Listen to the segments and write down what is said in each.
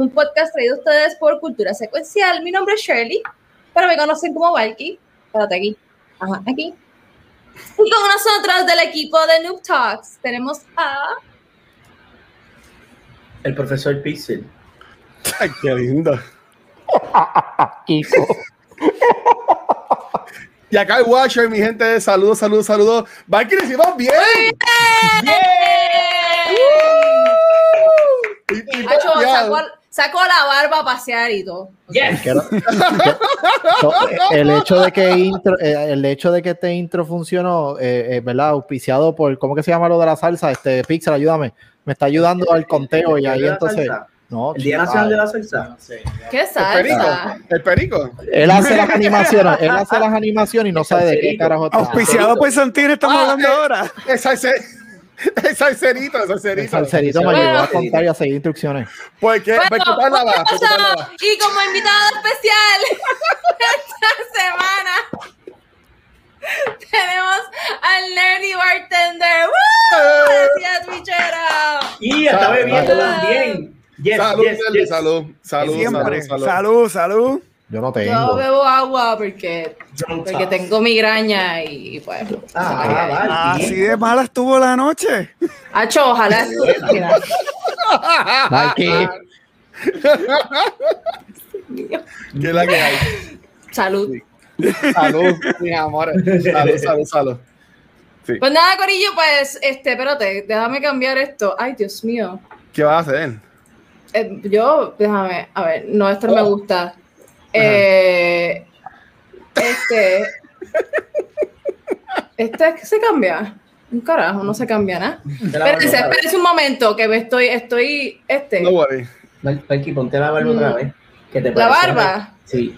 un podcast traído a ustedes por Cultura Secuencial. Mi nombre es Shirley, pero me conocen como Valky. Espérate aquí. Ajá, aquí. Y con nosotros del equipo de Noob Talks tenemos a. El profesor Pixel. Ay, qué lindo. Kiko. Y acá el Watcher, mi gente, saludos, saludos, saludos. Valky, lo hicimos bien. Y- y Hacho, sacó, sacó la barba a pasear y todo. Yes. El hecho de que intro, eh, el hecho de que este intro funcionó, eh, eh, ¿verdad? Auspiciado por, ¿cómo que se llama lo de la salsa? Este Pixel, ayúdame. Me está ayudando al conteo y ahí ¿El día de la entonces. salsa? No, El Día Nacional de la Salsa. ¿Qué El perico. salsa? El perico. Él hace las animaciones, él hace las animaciones y no sabe de qué carajo está. Auspiciado por Santín, estamos Ah, hablando eh. ahora. Es es salserito, El salserito. salserito me ayudó a contar y a seguir instrucciones. ¿Por qué? Bueno, ¿Por qué y como invitado especial esta semana tenemos al Nerdy Bartender. ¡Woo! Gracias, bichero. Y está bebiendo Salud. también. Yes, Salud, yes, Nelly, yes. salud, salud, salud. Salud, salud. Yo no Yo tengo. bebo agua porque, porque tengo migraña y pues. Ah, vale. Así de mala estuvo la noche. Hacho, ojalá estuviera. Nike. ¿Qué es la que hay? Salud. Salud, mis amores. Salud, salud, salud. Pues nada, Corillo, pues, este, espérate, déjame cambiar esto. Ay, Dios mío. ¿Qué vas a hacer? Eh, yo, déjame, a ver, no, esto me Oh. gusta. Eh, este. Este es que se cambia. Un carajo, no se cambia nada. Espérense, espérense un momento, que estoy, estoy, este, No worry. Valky, ponte la barba otra vez. ¿Qué te la barba. Sí.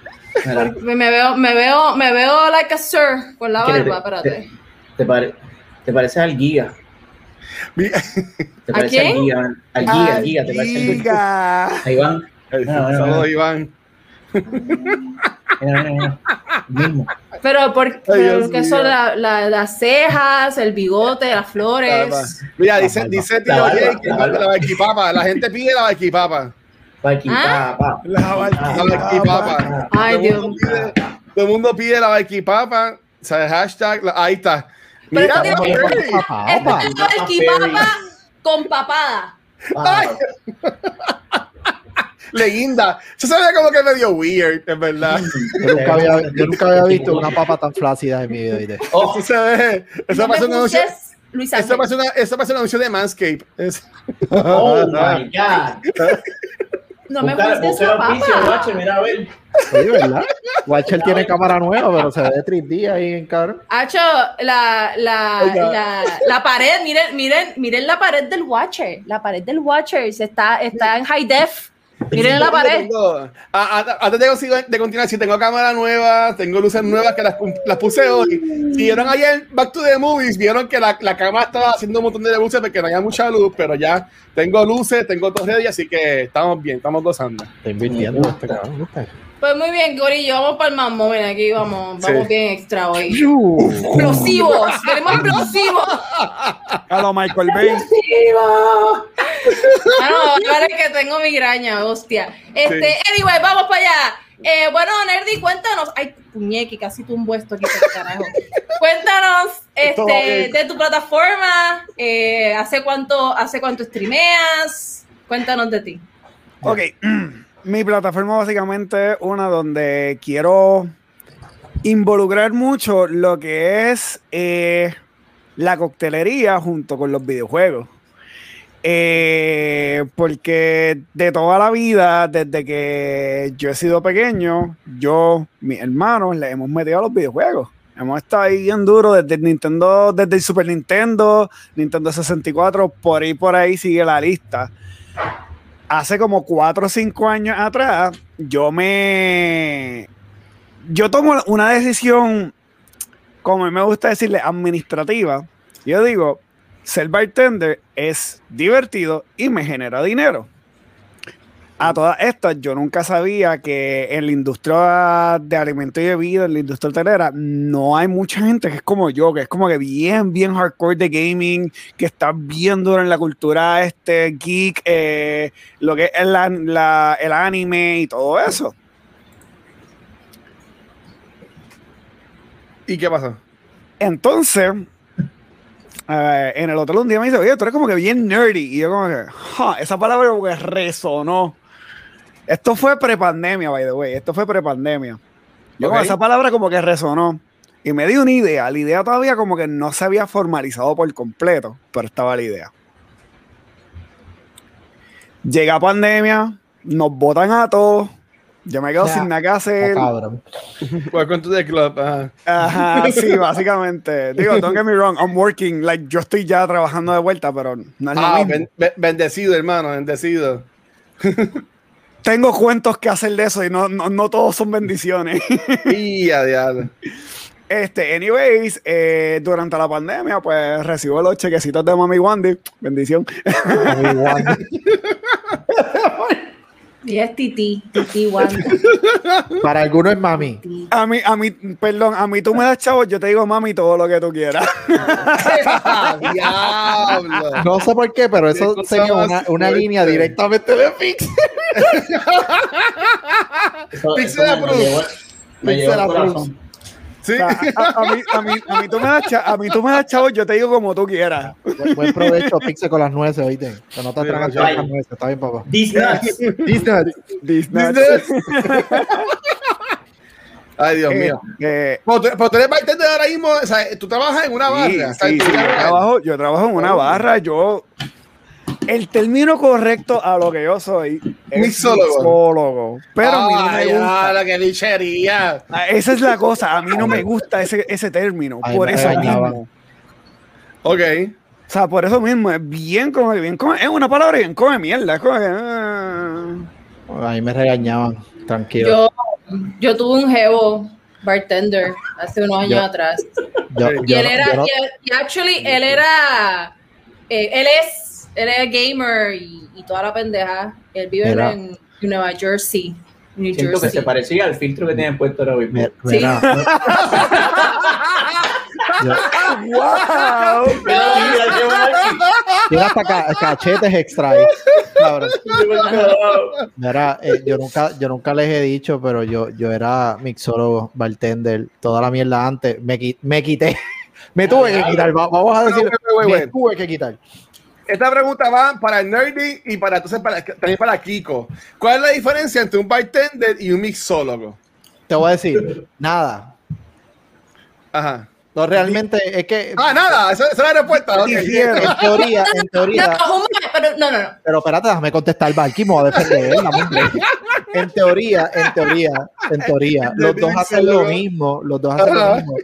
Me, veo, me veo, me veo like a sir con la ¿qué te- barba, espérate. Te, pare- te parece al. Mi- ¿Te ¿A parece quién? al Giga? Al Giga, al Giga. ¿Te parece al. Ahí van. Ay, No, no, no. Saludos, Iván. Mira, mira, mira. Mismo. Pero, por, pero Dios que son la- la- las cejas, el bigote, las flores. Mira, dice, dice La tío Jay que la la, barquipapa. La gente pide la barquipapa. Valky, ¿Ah? La barquipapa. barquipapa. Ay, Todo el mundo Dios. pide- Todo el mundo pide la barquipapa. O sea, hashtag, la- ahí está. Pero Mira, esto tiene-. Esto es la barquipapa con papada. Ah, Leguinda. Eso se ve como que medio weird, es verdad. Yo nunca, había, yo nunca había visto una papa tan flácida en mi vida. oh, Eso se ve. Eso No me parece un anuncio. busques, Luis Eso Ángel. parece, una, eso parece un anuncio de Manscape. Es- oh my God. No me busca la papa. guache, mira a ver. Sí, ¿verdad? Watcher tiene cámara nueva, pero se ve de 3D ahí en cabrón. Hacho, la, la, la, la pared, miren, miren, miren la pared del Watcher. La pared del Watcher se está, está en high def. Miren la pared. Tengo- a- a- Antes de, de continuar, si tengo cámara nueva, tengo luces nuevas que las, las puse hoy. Si vieron ayer Back to the Movies, vieron que la, la cámara estaba haciendo un montón de luces porque no había mucha luz, pero ya tengo luces, tengo todo ready, así que estamos bien, estamos gozando. Está invirtiendo este cabrón. Pues muy bien, Gorillo, vamos para el mambo. Miren, aquí vamos, vamos Sí. bien extra hoy. Explosivos, queremos explosivos. A lo Michael Bay. Ah, no, ahora es que tengo migraña, hostia. Este, anyway, vamos para allá. Eh, bueno, Nerdy, cuéntanos. Ay, puñequi, casi tumbo esto aquí por carajo. Cuéntanos este, de tu plataforma. eh, ¿hace, cuánto, ¿Hace cuánto streameas? Cuéntanos de ti. Ok, mi plataforma básicamente es una donde quiero involucrar mucho lo que es eh, la coctelería junto con los videojuegos. Eh, porque de toda la vida, desde que yo he sido pequeño, yo, mis hermanos, le hemos metido a los videojuegos. Hemos estado ahí bien duro desde Nintendo, desde el Super Nintendo, Nintendo 64, por ahí por ahí sigue la lista. Hace como 4 o 5 años atrás, yo me yo tomo una decisión, como me gusta decirle, administrativa. Yo digo, ser bartender es divertido y me genera dinero. A todas estas, yo nunca sabía que en la industria de alimentos y bebidas, en la industria hotelera, no hay mucha gente que es como yo, que es como que bien, bien hardcore de gaming, que está bien duro en la cultura este geek, eh, lo que es la- la- el anime y todo eso. ¿Y qué pasa? Entonces, eh, en el hotel un día me dice, oye, tú eres como que bien nerdy. Y yo como que, "Ja", esa palabra como que resonó. Esto fue prepandemia, by the way. Esto fue prepandemia. Yo Ok. esa palabra como que resonó. Y me dio una idea. La idea todavía como que no se había formalizado por completo, pero estaba la idea. Llega pandemia, nos botan a todos. Yo me quedo Ya. sin nada que hacer. cabrón. Welcome to the club. ajá. Ajá, sí, básicamente. Digo, don't get me wrong, I'm working, like, yo estoy ya trabajando de vuelta, pero no es lo Ah, mismo. ben- ben- bendecido, hermano, bendecido. Tengo cuentos que hacer de eso y no, no, no todos son bendiciones. Y a diablo. Este, anyways, eh, durante la pandemia, pues recibo los chequecitos de Mami Wandy. Bendición. Igual. Y es Titi, Titi Wanda. Para algunos es mami. A mí, a mí, perdón, a mí tú me das chavos, yo te digo mami todo lo que tú quieras. Diablo. No sé por qué, pero eso más una, una línea directamente de Pixel Pixel al approved. corazón. Sí. O sea, a, a mí, a, mí, a, mí tú me das a mí tú me das chavos, yo te digo como tú quieras. Buen, buen provecho, Pixel, con las nueces, oíste. Que no te Sí, vaya. las nueces. Está bien, papá. Nuts. Disney. Disney. Ay, Dios Eh, mío. eh, Pero tú, pero tú eres bartender ahora mismo, o sea, tú trabajas en una barra. Sí, sea, sí, sí, yo, trabajo, yo trabajo en una Oh. barra, yo... El término correcto a lo que yo soy es Mixólogo. mixólogo. Pero a mí no me gusta. ya, la que lichería. Ah, Esa es la cosa, a mí no me gusta ese, ese término, Ay, por eso mismo. Ok. O sea, por eso mismo, es bien como bien come- es una palabra bien come mierda, es como que, ah. Ahí me regañaban. Tranquilo. Yo, yo tuve un jevo bartender hace unos años Yo- atrás. Yo- Y yo él no- era, no- y, y actually, él era, eh, él es, él es gamer y, y toda la pendeja. Él vive Mira. en Nueva Jersey, New Siento que Jersey. se parecía al filtro que tienen puesto ahora mismo. mi- Sí. ¡Wow! Tiene hasta ca- cachetes extra. Mira, eh, yo nunca, yo nunca les he dicho, pero yo, yo era mixólogo, bartender, toda la mierda antes. Me, qui- me quité. Me tuve que quitar. va- Vamos a decir, me tuve que quitar. Esta pregunta va para el Nerdy y para entonces para, también para Kiko. ¿Cuál es la diferencia entre un bartender y un mixólogo? Te voy a decir, nada. Ajá. No, realmente es que Ah, nada, esa, esa es la respuesta. en teoría, en No, teoría, no, momento, pero no, no, no. pero espérate, déjame contestar, Valky, me voy a defender, break. En teoría, en teoría, en teoría, los dos hacen lo mismo, los dos hacen lo mismo,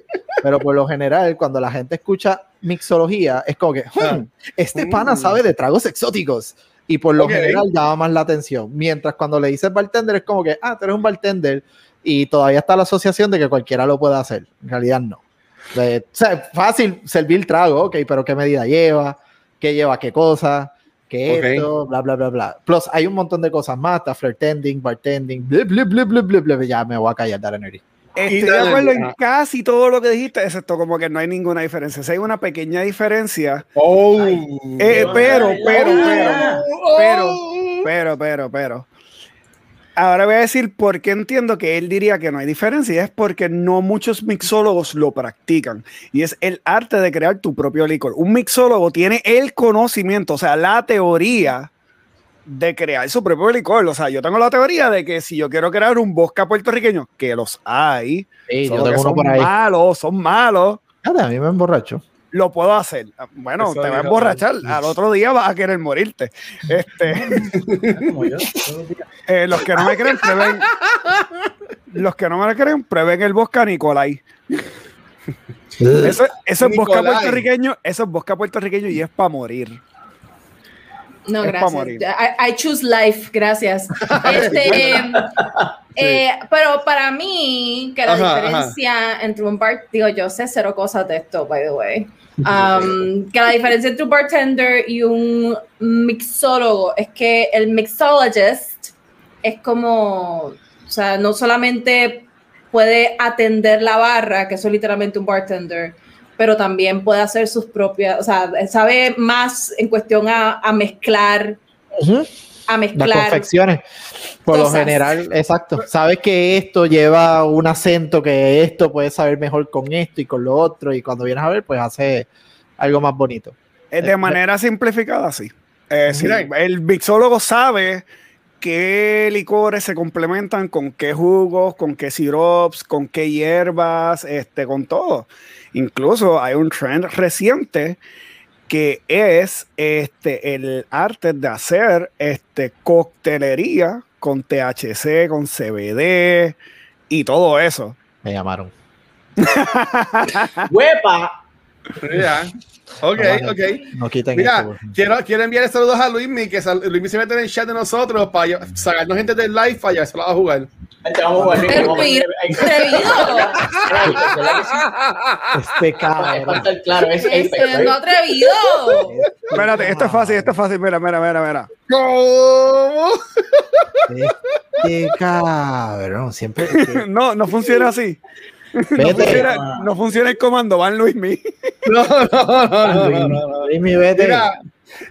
pero por lo general, cuando la gente escucha mixología, es como que, "Hmm, este pana Mm. sabe de tragos exóticos, y por lo Ok. general llama más la atención, mientras cuando le dices bartender es como que, ah, tú eres un bartender, y todavía está la asociación de que cualquiera lo puede hacer, en realidad no. De- o sea, fácil servir trago, ok, pero ¿qué medida lleva? ¿Qué lleva qué cosa? ¿Qué Ok. esto? Bla, bla, bla, bla. Plus, hay un montón de cosas más, está flirtending, bartending, bla, bla, bla, bla, bla, bla, ya me voy a callar, Darren. Estoy de acuerdo en casi todo lo que dijiste, excepto como que no hay ninguna diferencia. Si hay una pequeña diferencia, Oh. eh, Pero, pero, pero, pero, Oh. pero, pero, pero. Ahora voy a decir por qué entiendo que él diría que no hay diferencia. y Es porque no muchos mixólogos lo practican. Y es el arte de crear tu propio licor. Un mixólogo tiene el conocimiento, o sea, la teoría de crear su propio licor. O sea, yo tengo la teoría de que si yo quiero crear un bosca puertorriqueño, que los hay, Sí, yo que tengo uno son por ahí. malos, son malos. A mí me emborracho. Lo puedo hacer. Bueno, Eso te va a emborrachar. Al otro día vas a querer morirte. Este, Como yo, todos los días. eh, los que no me creen, prueben. Los que no me creen, prueben el bosca Nicolai. Eso, eso es Nicolai. puertorriqueño, eso es bosca puertorriqueño y es para morir. No, Es gracias. I, I choose life, gracias. Este, eh, pero para mí, que la Ajá, diferencia entre un bar, digo, yo sé cero cosas de esto, by the way. Um, que la diferencia entre un bartender y un mixólogo es que el mixologist es como, o sea, no solamente puede atender la barra, que eso es literalmente un bartender, pero también puede hacer sus propias, o sea, sabe más en cuestión a, a mezclar, Ujú. a Las mezclar. confecciones. Por lo cosas. general, exacto. Sabes que esto lleva un acento, que esto puede saber mejor con esto y con lo otro, y cuando vienes a ver, pues hace algo más bonito. Eh, De manera simplificada, sí. Eh, sí, Mira. el mixólogo sabe qué licores se complementan con qué jugos, con qué sirops, con qué hierbas, este, con todo. Incluso hay un trend reciente que es este, el arte de hacer este, coctelería con THC, con CBD y todo eso. Me llamaron. ¡Huepa! Ok, No, ok. No quiten Mira, esto. quiero, quiero enviar saludos a Luismi, que sal- Luismi se mete en el chat de nosotros para sacarnos gente del live para llevárselo a jugar. Este cabrón. estar claro, es no atrevido. Espérate, esto es fácil, esto es fácil. Mira, mira, mira, mira. ¿Cómo? Este cabrón. Siempre. No, no funciona así. No funciona, no funciona el comando, van Luismi. No, no, no, no, no, no. Dime, vete. Mira,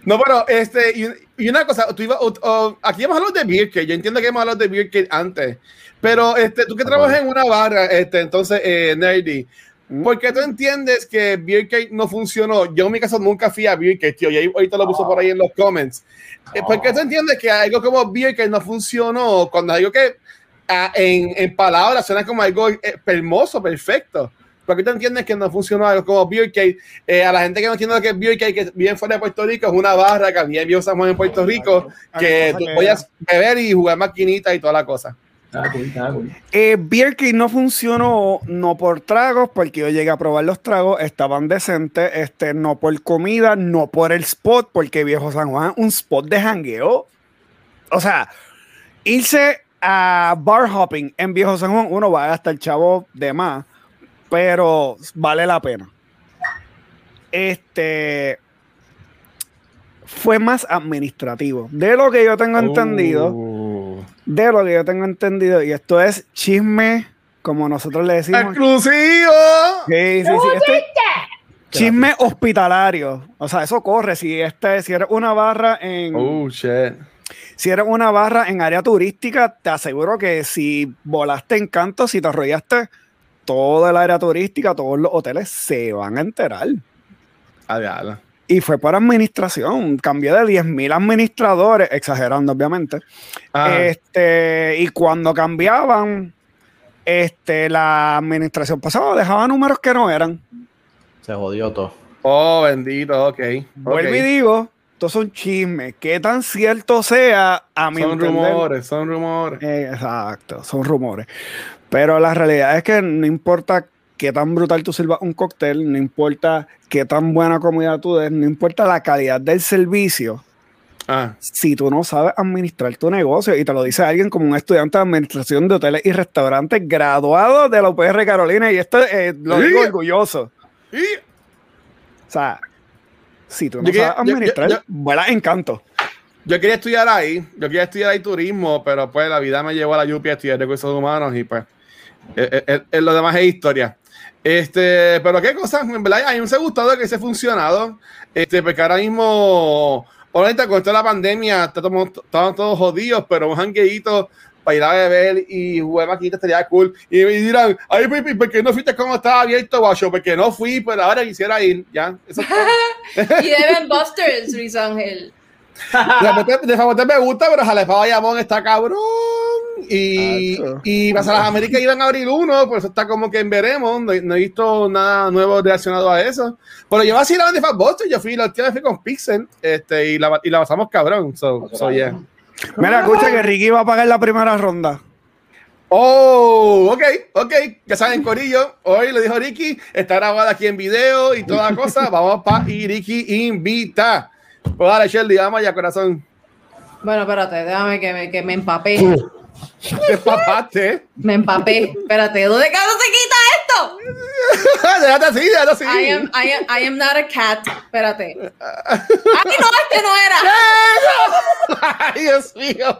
no, pero este, y, y una cosa, tú ibas- o- o- aquí hemos hablado de Cake, yo entiendo que hemos hablado de Cake antes, pero este, tú que trabajas en una barra, este, entonces, eh, Nerdy, ¿por qué tú entiendes que Cake no funcionó? Yo en mi caso nunca fui a Cake, tío, y ahí- ahorita lo puso por ahí en los comments. Eh, ¿Por qué tú entiendes que algo como Cake no funcionó cuando algo que ah, en, en palabras suena como algo eh, hermoso, perfecto? ¿Por qué tú entiendes que no funcionó algo como Beer Cake? Eh, a la gente que no entiende lo que es Beer Cake, que vive fuera de Puerto Rico, es una barra que había en Viejo San Juan en Puerto Rico, que tú podías beber y jugar maquinitas y toda la cosa. Cool, cool. Eh, Beer King no funcionó no por tragos, porque yo llegué a probar los tragos, estaban decentes, este, no por comida, no por el spot, porque Viejo San Juan un spot de jangueo. O sea, irse a bar hopping en Viejo San Juan, uno va a gastar chavo de más, pero vale la pena. Este fue más administrativo. De lo que yo tengo entendido, Uh. de lo que yo tengo entendido, y esto es chisme, como nosotros le decimos. ¡Exclusivo! Sí, sí, sí, esto es chisme hospitalario. O sea, eso corre. Si este, si eres una barra en, Oh, shit. Si eres una barra en área turística, te aseguro que si volaste en canto, si te arrollaste, todo el área turística, todos los hoteles se van a enterar. A diablo. Y fue por administración. Cambié de 10.000 administradores, exagerando obviamente. Ah, Este, y cuando cambiaban, este, la administración pasada dejaba números que no eran. Se jodió todo. oh, bendito, ok. Vuelvo y ok. digo, estos son chismes. Qué tan cierto sea, a mi Son entender- rumores, son rumores. Eh, exacto, son rumores. Pero la realidad es que no importa qué tan brutal tú sirvas un cóctel, no importa qué tan buena comida tú des, no importa la calidad del servicio, Ah, si tú no sabes administrar tu negocio, y te lo dice alguien como un estudiante de administración de hoteles y restaurantes graduado de la UPR Carolina, y esto eh, lo digo orgulloso. y O sea, si tú no Yo que- sabes yo- administrar, yo- vuela en canto. yo quería estudiar ahí, yo quería estudiar ahí turismo, pero pues la vida me llevó a la UPI a estudiar recursos humanos y pues eh, eh, eh, eh, lo demás es historia. Este, pero qué cosa, en verdad, a mí me ha gustado que se ha funcionado, este, porque ahora mismo, ahorita con toda la pandemia, estamos, estaban todos jodidos, pero un jangueito para ir a beber y jugar maquinitas estaría cool. Y me dirán, ay, Pipi, ¿por qué no fuiste como estaba abierto, guacho? Porque no fui, pero ahora quisiera ir, ya. Eso. Y deben Busters, Luis Ángel. De Famote- me gusta, pero Jalapa Bayamón está cabrón. Y, y Plaza Las Américas iban a abrir uno, por eso está como que en veremos. No, no he visto nada nuevo relacionado a eso. Pero yo así la de Fat Boston, yo fui, la última vez fui con Pixel este, y, la, y la pasamos cabrón. So, so, yeah. Mira, escucha que Ricky va a pagar la primera ronda. Oh, ok, ok. Ya saben, Corillo. Hoy lo dijo Ricky. Está grabado aquí en video y toda cosa. Vamos para y Ricky invita. Pues dale, Shelly, vamos allá, corazón. Bueno, espérate, déjame que me, que me empapé. Te empapaste. Me empapé. Espérate, ¿dónde cada se quita esto? déjate así, déjate así. I am, I am, I am not a cat. Espérate. ¡Ay, no! Este no era. Ay, Dios mío.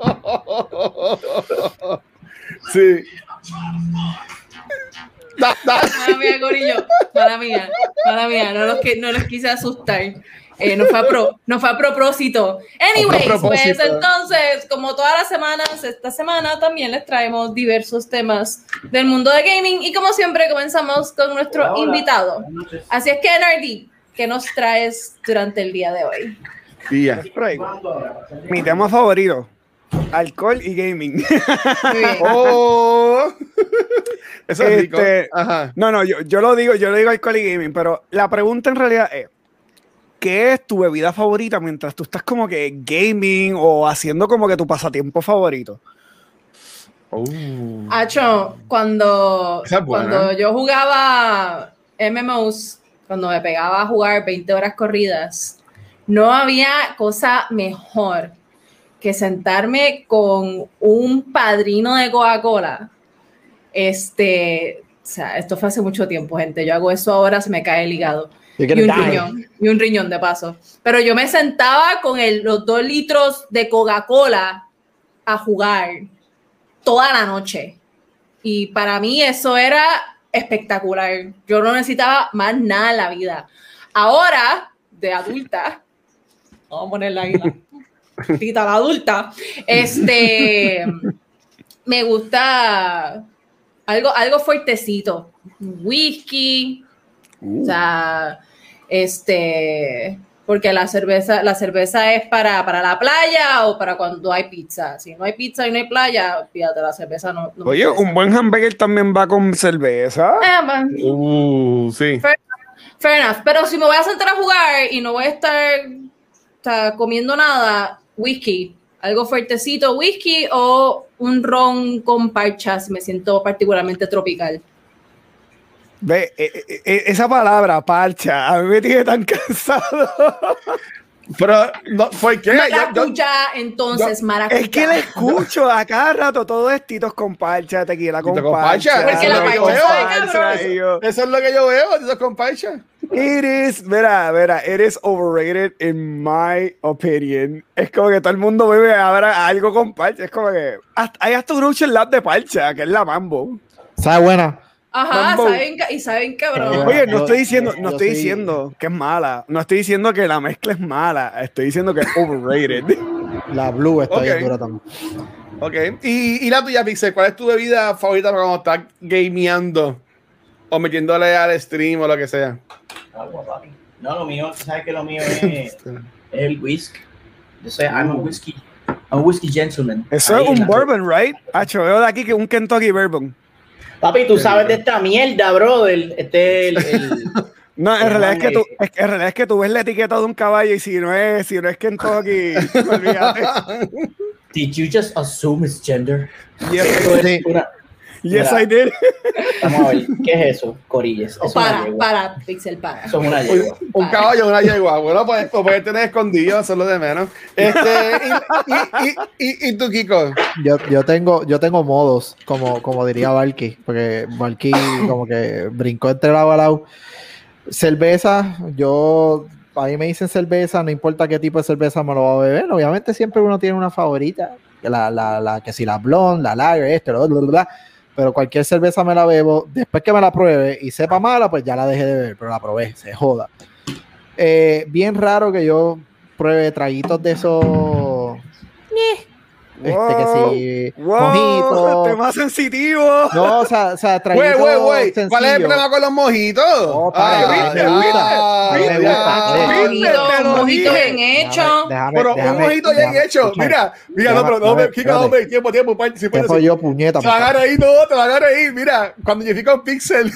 Sí. Mala mía, Corillo. Mala mía. Mala mía. No los, que, no los quise asustar. Eh, no, fue a pro, no fue a propósito. Anyways, a propósito. pues entonces, como todas las semanas, esta semana también les traemos diversos temas del mundo de gaming y como siempre comenzamos con nuestro invitado. Así es que, Nardi, ¿qué nos traes durante el día de hoy? Ya. Right. Mi tema favorito: alcohol y gaming. Muy bien. Oh. Eso es rico. Este- Ajá. No, no, yo, yo lo digo, yo lo digo alcohol y gaming, pero la pregunta en realidad es: ¿qué es tu bebida favorita mientras tú estás como que gaming o haciendo como que tu pasatiempo favorito? Oh. Hacho, cuando, es cuando yo jugaba MMOs, cuando me pegaba a jugar 20 horas corridas, no había cosa mejor que sentarme con un padrino de Coca-Cola. Este, o sea, esto fue hace mucho tiempo, gente. Yo hago eso ahora, se me cae el hígado. Y un riñón, y un riñón de paso. Pero yo me sentaba con el- los dos litros de Coca-Cola a jugar toda la noche. Y para mí eso era espectacular. Yo no necesitaba más nada en la vida. Ahora, de adulta, vamos a ponerla ahí, la tita la adulta, este, me gusta algo, algo fuertecito. Whisky, o sea, este, porque la cerveza, la cerveza es para, para la playa o para cuando hay pizza. Si no hay pizza y no hay playa, fíjate, la cerveza no. Oye, un buen hamburger también va con cerveza. Eh, Uh, sí. fair enough. Pero si me voy a sentar a jugar y no voy a estar o sea, comiendo nada, whisky, algo fuertecito, whisky o un ron con parchas, me siento particularmente tropical. Ve, eh, eh, eh, esa palabra, parcha, a mí me tiene tan cansado. Pero, no, ¿por qué? Yo- yo- Maracuyá, entonces, maracuyá. Es que le escucho a cada rato todo es titos con parcha, tequila con con parcha. parcha, Porque la tequila con parcha parcha, yo, eso es lo que yo veo, eso con Paicha. It is, mira, mira, it is overrated in my opinion. Es como que todo el mundo bebe ahora algo con parcha. Es como que hasta- hay hasta un Ocean Lab de parcha, que es la mambo. ¿Sabe buena? Ajá, Mambo. saben, y saben cabrón. Oye, no yo- estoy diciendo, yo no estoy sí- diciendo que es mala. No estoy diciendo que la mezcla es mala. Estoy diciendo que es overrated. La Blue está Ok. bien dura también. Ok. Y, y la tuya, Pixel, ¿cuál es tu bebida favorita para cuando estás gameando? O metiéndole al stream o lo que sea. Agua, papi. No, lo mío, sabes que lo mío es, es el whisky. Yo soy, I'm a whisky, I'm a whisky gentleman. Eso Ahí es un la- bourbon, right? Hacho, veo de aquí que un Kentucky bourbon. Papi, tú sabes de esta mierda, brother. Este es el, el- No, en Eh, realidad, es que tú, es, que en realidad es que tú ves la etiqueta de un caballo y si no es, si no es Kentucky, olvídate. Did you just assume its gender? Yes, Eso es Sí. una- yes, Mira. I did. Vamos a ver, ¿qué es eso? Corillas. Es para, para, Pixel, para. Eso es una Un, yegua. un caballo, una yegua. Bueno, pues lo puedes tener escondido, eso es lo de menos. Este, y, y, y, y, y tú, Kiko. Yo, yo tengo, yo tengo modos, como, como diría Valky, porque Valky como que brincó entre lado a lado. Cerveza, yo a mí me dicen cerveza, no importa qué tipo de cerveza me lo va a beber. Obviamente siempre uno tiene una favorita, la, la, la que si la blonde, la lager, esto, bla, bla, bla, bla. Pero cualquier cerveza me la bebo. Después que me la pruebe y sepa mala, pues ya la dejé de beber, pero la probé, se joda. Eh, bien raro que yo pruebe traguitos de esos. Este, que si Wow, mojito. tema sensitivo. No, o sea, o sea Güey, güey, güey. ¿Cuál es el problema con los mojitos? No, padre, Ah, me ah, me gusta. ¿Viste? Mojito, Te lo mojito dije. bien hecho. Déjame, Pero déjame, un mojito bien hecho. Mira, mira, no, pero no, déjame, Kiko, hombre, tiempo, tiempo. Si ¿Qué puedes, soy yo, puñeta? Te van a reír, no, te van a reír. Mira, cuando yo fui con Pixel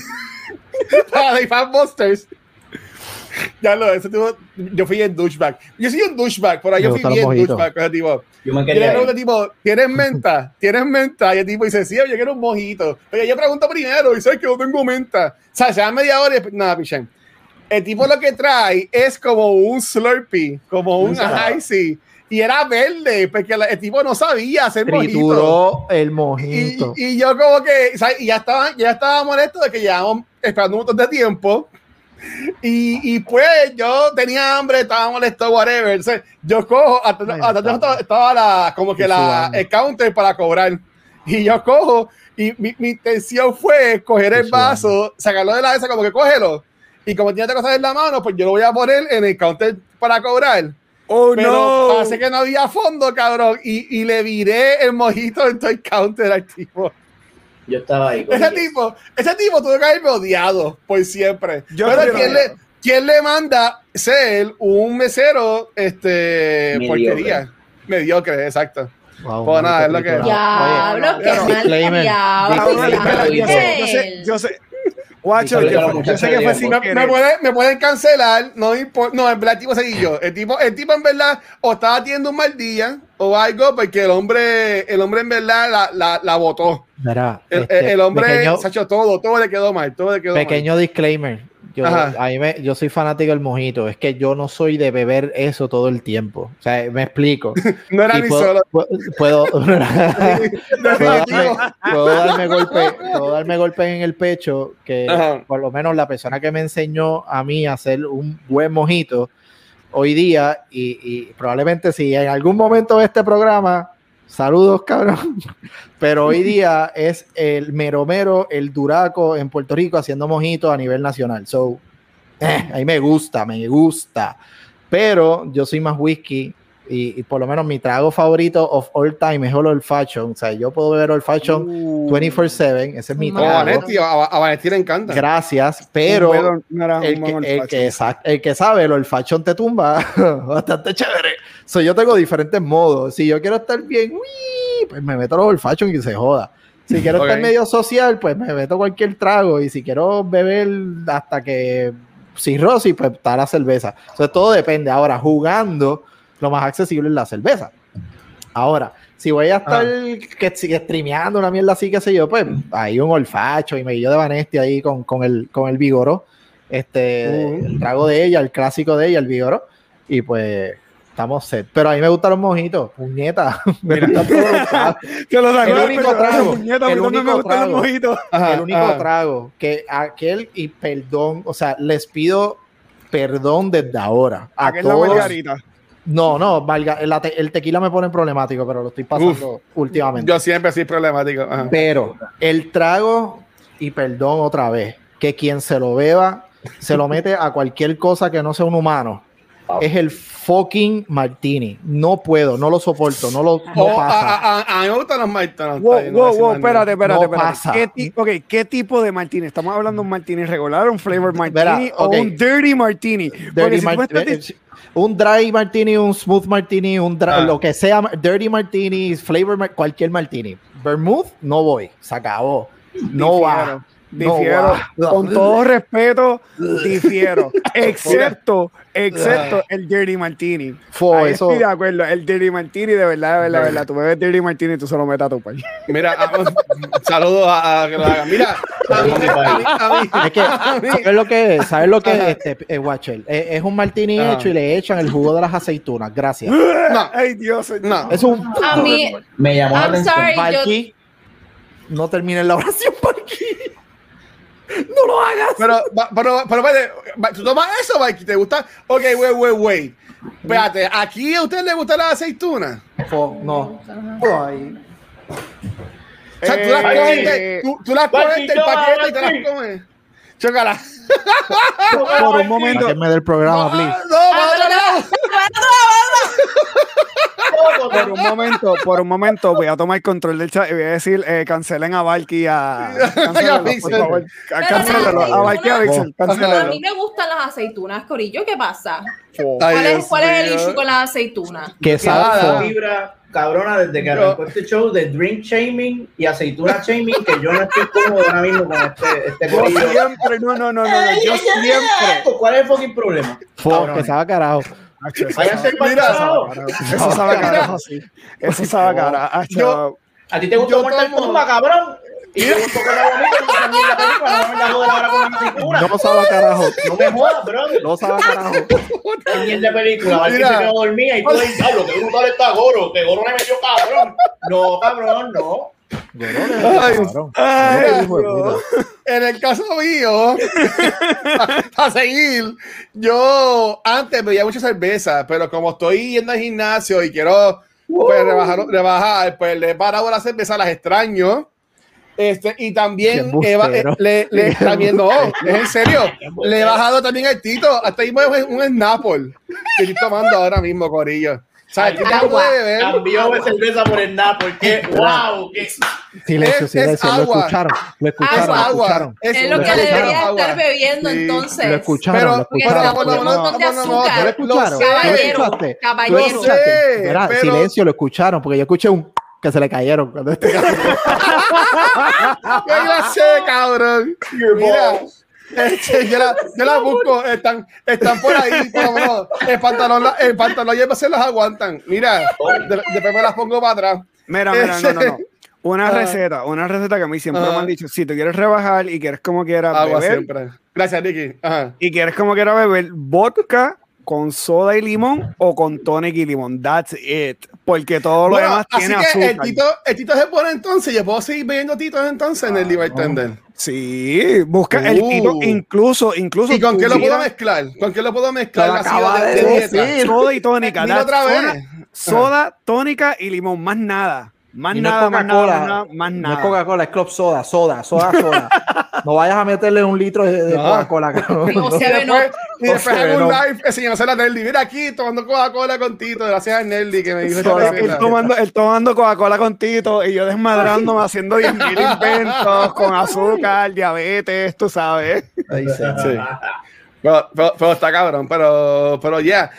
para The Fan Busters, ya lo, ese tipo, yo fui en douchebag. Yo soy un douchebag, por ahí yo fui bien douchebag con ese tipo. Yo me Y le quería pregunto, tipo, ¿tienes menta? ¿Tienes menta? Y el tipo dice, sí, yo quiero un mojito. Oye, yo pregunto primero, y sabes que yo tengo menta. O sea, se da media hora y después, nada, pichén. El tipo lo que trae es como un Slurpee, como un. Icy. Y era verde, porque el tipo no sabía hacer mojito. Trituró el Y, mojito. y yo como que, ¿sabes? Y ya estaba, ya estaba molesto de que llevábamos esperando un montón de tiempo. Y, y pues yo tenía hambre, estaba molesto, whatever. Entonces, yo cojo, hasta, Ay, hasta yo estaba, estaba la, como que la, el counter para cobrar. Y yo cojo, y mi, mi intención fue coger el vaso, sacarlo de la mesa, como que cógelo. Y como tiene otra cosa en la mano, pues yo lo voy a poner en el counter para cobrar. Oh, Pero no. parece que no había fondo, cabrón. Y, y le viré el mojito en todo el counter al tipo. Yo estaba ahí. con Ese ellos. tipo, ese tipo tuvo que haberme odiado por siempre. Yo Pero también ¿quién le, ¿quién le manda ser un mesero este Mediocre. porquería? Mediocre, exacto. Wow, pues nada, es lo que-. Diablo, qué no, mal diablo. disclaimer. Ángel. yo sé, yo sé, yo sé. Guacho, yo, yo sé que fue sin Me, pueden, me pueden cancelar, no importa. No, en verdad, el tipo seguí yo. El tipo, el tipo en verdad o estaba teniendo un mal día o algo, porque el hombre, el hombre en verdad la, la, la botó. Mira, El, este, el hombre pequeño, se ha hecho todo, todo le quedó mal, todo le quedó pequeño disclaimer. Yo, a mí me- yo soy fanático del mojito. Es que yo no soy de beber eso todo el tiempo. O sea, me explico. No era Y ni puedo, solo. pu- puedo, puedo darme, Definitivo. puedo darme golpe, puedo darme golpe en el pecho que Ajá. por lo menos la persona que me enseñó a mí a hacer un buen mojito hoy día y, y probablemente si en algún momento de este programa saludos cabrón. Pero hoy día es el mero mero el duraco en Puerto Rico haciendo mojitos a nivel nacional. So eh, ahí me gusta me gusta. Pero yo soy más whisky y, y por lo menos mi trago favorito of all time es el old fashion o sea yo puedo beber old fashion Uh, 24/7 ese es mi Oh, trago Vanetti, a, a Vanetti le encanta. Gracias, pero buen- no el que, el, que, exact- el que sabe, el olfachón te tumba bastante chévere. So, yo tengo diferentes modos. Si yo quiero estar bien, uy, pues me meto los olfachos y que se joda. Si quiero Ok. estar medio social, pues me meto cualquier trago. Y si quiero beber hasta que cirrosis, pues está la cerveza. O todo depende. Ahora, jugando, lo más accesible es la cerveza. Ahora, si voy a estar que, si- streameando una mierda así, qué sé yo, pues hay un olfacho y me guillo de Vanesti ahí con, con el, con el vigoro, este, el trago de ella, el clásico de ella, el vigoro, y pues estamos set. Pero a mí me gustan los mojitos, puñeta. me gustan todos los tragos. Que el único trago, el único trago. el único trago que aquel, y perdón, o sea, les pido perdón desde ahora. A Aquel la todos, margarita. No, no, valga, el, tequila me pone problemático, pero lo estoy pasando últimamente. Yo siempre soy problemático. Ajá. Pero el trago, y perdón otra vez, que quien se lo beba, se lo mete a cualquier cosa que no sea un humano. Es el fucking martini. No puedo, no lo soporto, no lo no Oh, pasa. a, a- me gustan los Martins. Wow, wow, wow, espérate, espérate, No pasa. ¿Qué, ti- ok, ¿qué tipo de martini? ¿Estamos hablando de un martini regular, un flavor martini Verá, o un dirty martini? Dirty si mar- un dry martini, un smooth martini, un dra- Ah. lo que sea, dirty martini, flavor, cualquier martini. Vermouth, no voy, se acabó. No va. No Difiero, con todo respeto, difiero. excepto, excepto el Dirty Martini. Fo, Ahí eso, estoy de acuerdo. El Dirty Martini, de verdad, de verdad, de verdad. Tú bebes Dirty Martini y tú solo metes a tu país. Mira, ah, saludos a, a que lo hagan. Mira, a mí, a mí, a mí, Es que, ¿sabes lo que es? ¿Sabes lo que es este, eh, Watcher? Es, es un martini Ajá. hecho y le echan el jugo de las aceitunas. Gracias. no, Ay, Dios. no. Es un. A mí, Me llamó la I'm atención. sorry, yo, Valky, no termines la oración, Valky. No lo hagas. Pero, va- pero, pero, va- ¿tú tomas eso, Mikey? ¿Te gusta? Ok, wait, wait, wait. Espérate, ¿aquí a usted le gustan las aceitunas? Fo, no. Ay. O sea, tú las Eh, coges, de- tú, tú las coges del paquete y te las comes. Chócala. Por un momento, Sáquenme del programa, No, please. no, para otro lado. Por un momento, por un momento, voy a tomar control del chat y voy a decir, eh, cancelen a Valky a... Cancélenlo, por Vixen. favor. Ca- Cancélenlo. A Valky a Vixen, a mí me gustan las aceitunas, Corillo. ¿Qué pasa? Ay, ¿Cuál es, cuál es el issue con las aceitunas? Que sabe. vibra cabrona desde que Yo- arrancó este show de drink shaming y aceituna shaming que yo no estoy cómodo ahora mismo con este, este Yo corillo. siempre, no, no, no, no, no, yo siempre. ¿Cuál es el fucking problema? Fo, que sabe carajo. Acho, eso sabe- carajo. Eso sabe carajo, sí. Eso sabe carajo. A ti te gusta Yo Mortal Kombat, cabrón. Y yo un poco la no sabe carajo. No me jodas, bro. No sabe a carajo. Qué mierda de película. A ver Mira. si se dormida y tú dices, diablo, que brutal está Goro. Que Goro le metió cabrón. No, cabrón, no. En el caso mío, a seguir, yo antes bebía mucha cerveza, pero como estoy yendo al gimnasio y quiero pues, rebajar, rebajar, pues le he parado la cerveza, las extraño. Este, y también ba- embustero. le, le- también no, es en serio, le he bajado también el tito, hasta ahí es un snapple que estoy tomando ahora mismo, Corillo. ¿Sabes de beber? Cambió de cerveza por el Napoli. Qué wow. Qué... Silencio, Es- silencio. es Lo agua. escucharon. Lo Es escucharon. Lo agua. escucharon. Es lo que debería agua. estar bebiendo Sí, entonces. Lo escucharon. Pero- lo Porque escucharon. no, no, no, azúcar. ¿Lo escucharon? Lo ¿Lo Caballero, caballero. Silencio, lo escucharon, porque yo escuché un que se le cayeron. cuando este- ¡Qué clase, cabrón! Mira, yo, la, yo la busco, están, están por ahí, por lo menos, el pantalón, la- el pantalón y el se los aguantan. Mira, de- después me las pongo para atrás. Mira, mira, no, no, no. Una Ah. receta, una receta que a mí siempre Ah. me han dicho, si tú quieres rebajar y quieres como quieras Agua beber, siempre. Gracias, Nicky. Ajá. y quieres como quieras beber vodka con soda y limón o con tonic y limón. That's it. Porque todo lo demás así tiene que el azúcar. tito, el tito se pone entonces, yo puedo seguir bebiendo titos entonces en el Levi Tender. Sí, busca el Uh. tito, incluso, incluso. ¿Y con qué lo puedo mezclar? ¿Con qué lo puedo mezclar? Acaba de- de decir. Soda y tónica. That's otra vez. Soda, soda, tónica y limón, más nada. Más Y no es nada, más nada, Coca-Cola. más nada, más No es nada. Coca-Cola, es Club Soda, soda, soda, soda. no vayas a meterle un litro de, de No. Coca-Cola. cabrón. O Y sea, después, y No después hago un no. live enseñándose a Nelly. Mira aquí, tomando Coca-Cola con Tito. Gracias a Nelly que me dijo Sola. Él tomando, él tomando Coca-Cola con Tito y yo desmadrándome haciendo 10.000 inventos con azúcar, diabetes, tú sabes. Ahí se- Sí. Pero, pero- pero está cabrón, pero, pero ya.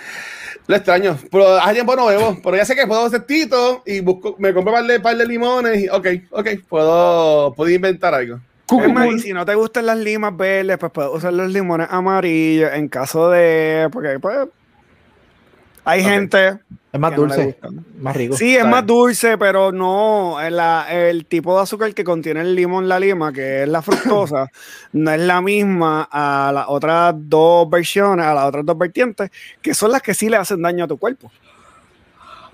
Lo extraño. Pero hace tiempo no bebo. Pero ya sé que puedo hacer Tito y busco, me compro un par de, par de limones. Y, ok, ok, puedo, puedo inventar algo. Y si no te gustan las limas verdes, pues puedes usar los limones amarillos en caso de. Porque, pues. Hay gente. Es más no dulce, más rico. Sí, es más dulce, pero no. El, la- el tipo de azúcar que contiene el limón, la lima, que es la fructosa, no es la misma a las otras dos versiones, a las otras dos vertientes, que son las que sí le hacen daño a tu cuerpo.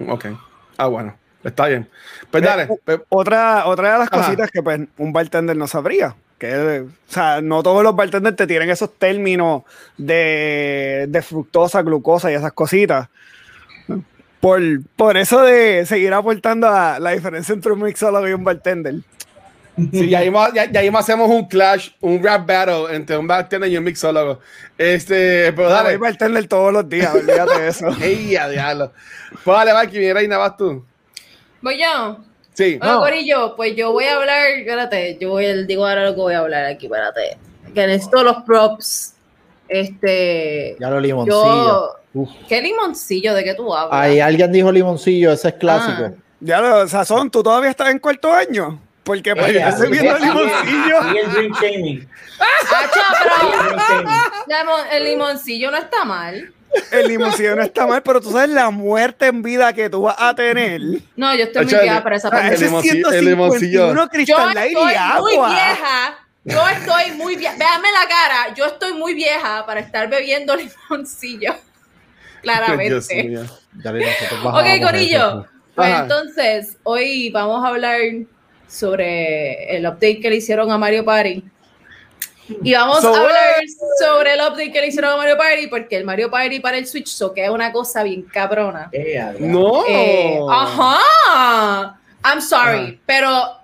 Ok. Ah, bueno. Está bien. Pues dale. Eh, pues, Otra, otra de las Ajá. cositas que pues, un bartender no sabría. Que, o sea, no todos los bartenders te tienen esos términos de, de fructosa, glucosa y esas cositas. Por, por eso de seguir aportando a la diferencia entre un mixólogo y un bartender. Sí, ya mismo, ya, ya mismo hacemos un clash, un rap battle entre un bartender y un mixólogo. Este, pero Hay dale. bartender todos los días, olvídate de eso. ¡Ey, a diablo! Pues dale, Valky, mi reina, vas tú. Voy yo. Sí. Bueno, No. Corillo, pues yo voy a hablar, espérate, yo voy, digo ahora lo que voy a hablar aquí, espérate. Que necesito los props. Este. Ya lo limoncillo. Yo. ¿Qué limoncillo? ¿De qué tú hablas? Ahí alguien dijo limoncillo, ese es clásico. Ah. Ya lo, Sazón, ¿tú todavía estás en cuarto año? Porque pues, Oye, yo estoy viendo el limoncillo. sigue el drink shaming. Sigue pero el limoncillo no está mal. El limoncillo no está mal, pero tú sabes la muerte en vida que tú vas a tener. No, yo estoy muy vieja para esa pendeja. ese es limoncillo- el limoncillo. 151 Yo Crystal Light estoy y muy agua. vieja. Yo estoy muy vieja. Véanme la cara. Yo estoy muy vieja para estar bebiendo limoncillo. Claramente. mío. Ya le- nosotros Ok, Corillo. Pues entonces, hoy vamos a hablar sobre el update que le hicieron a Mario Party. Y vamos So a hablar sobre el update que le hicieron a Mario Party, porque el Mario Party para el Switch so que es una cosa bien cabrona. Eh. No. Eh, ajá. I'm sorry, Ajá. pero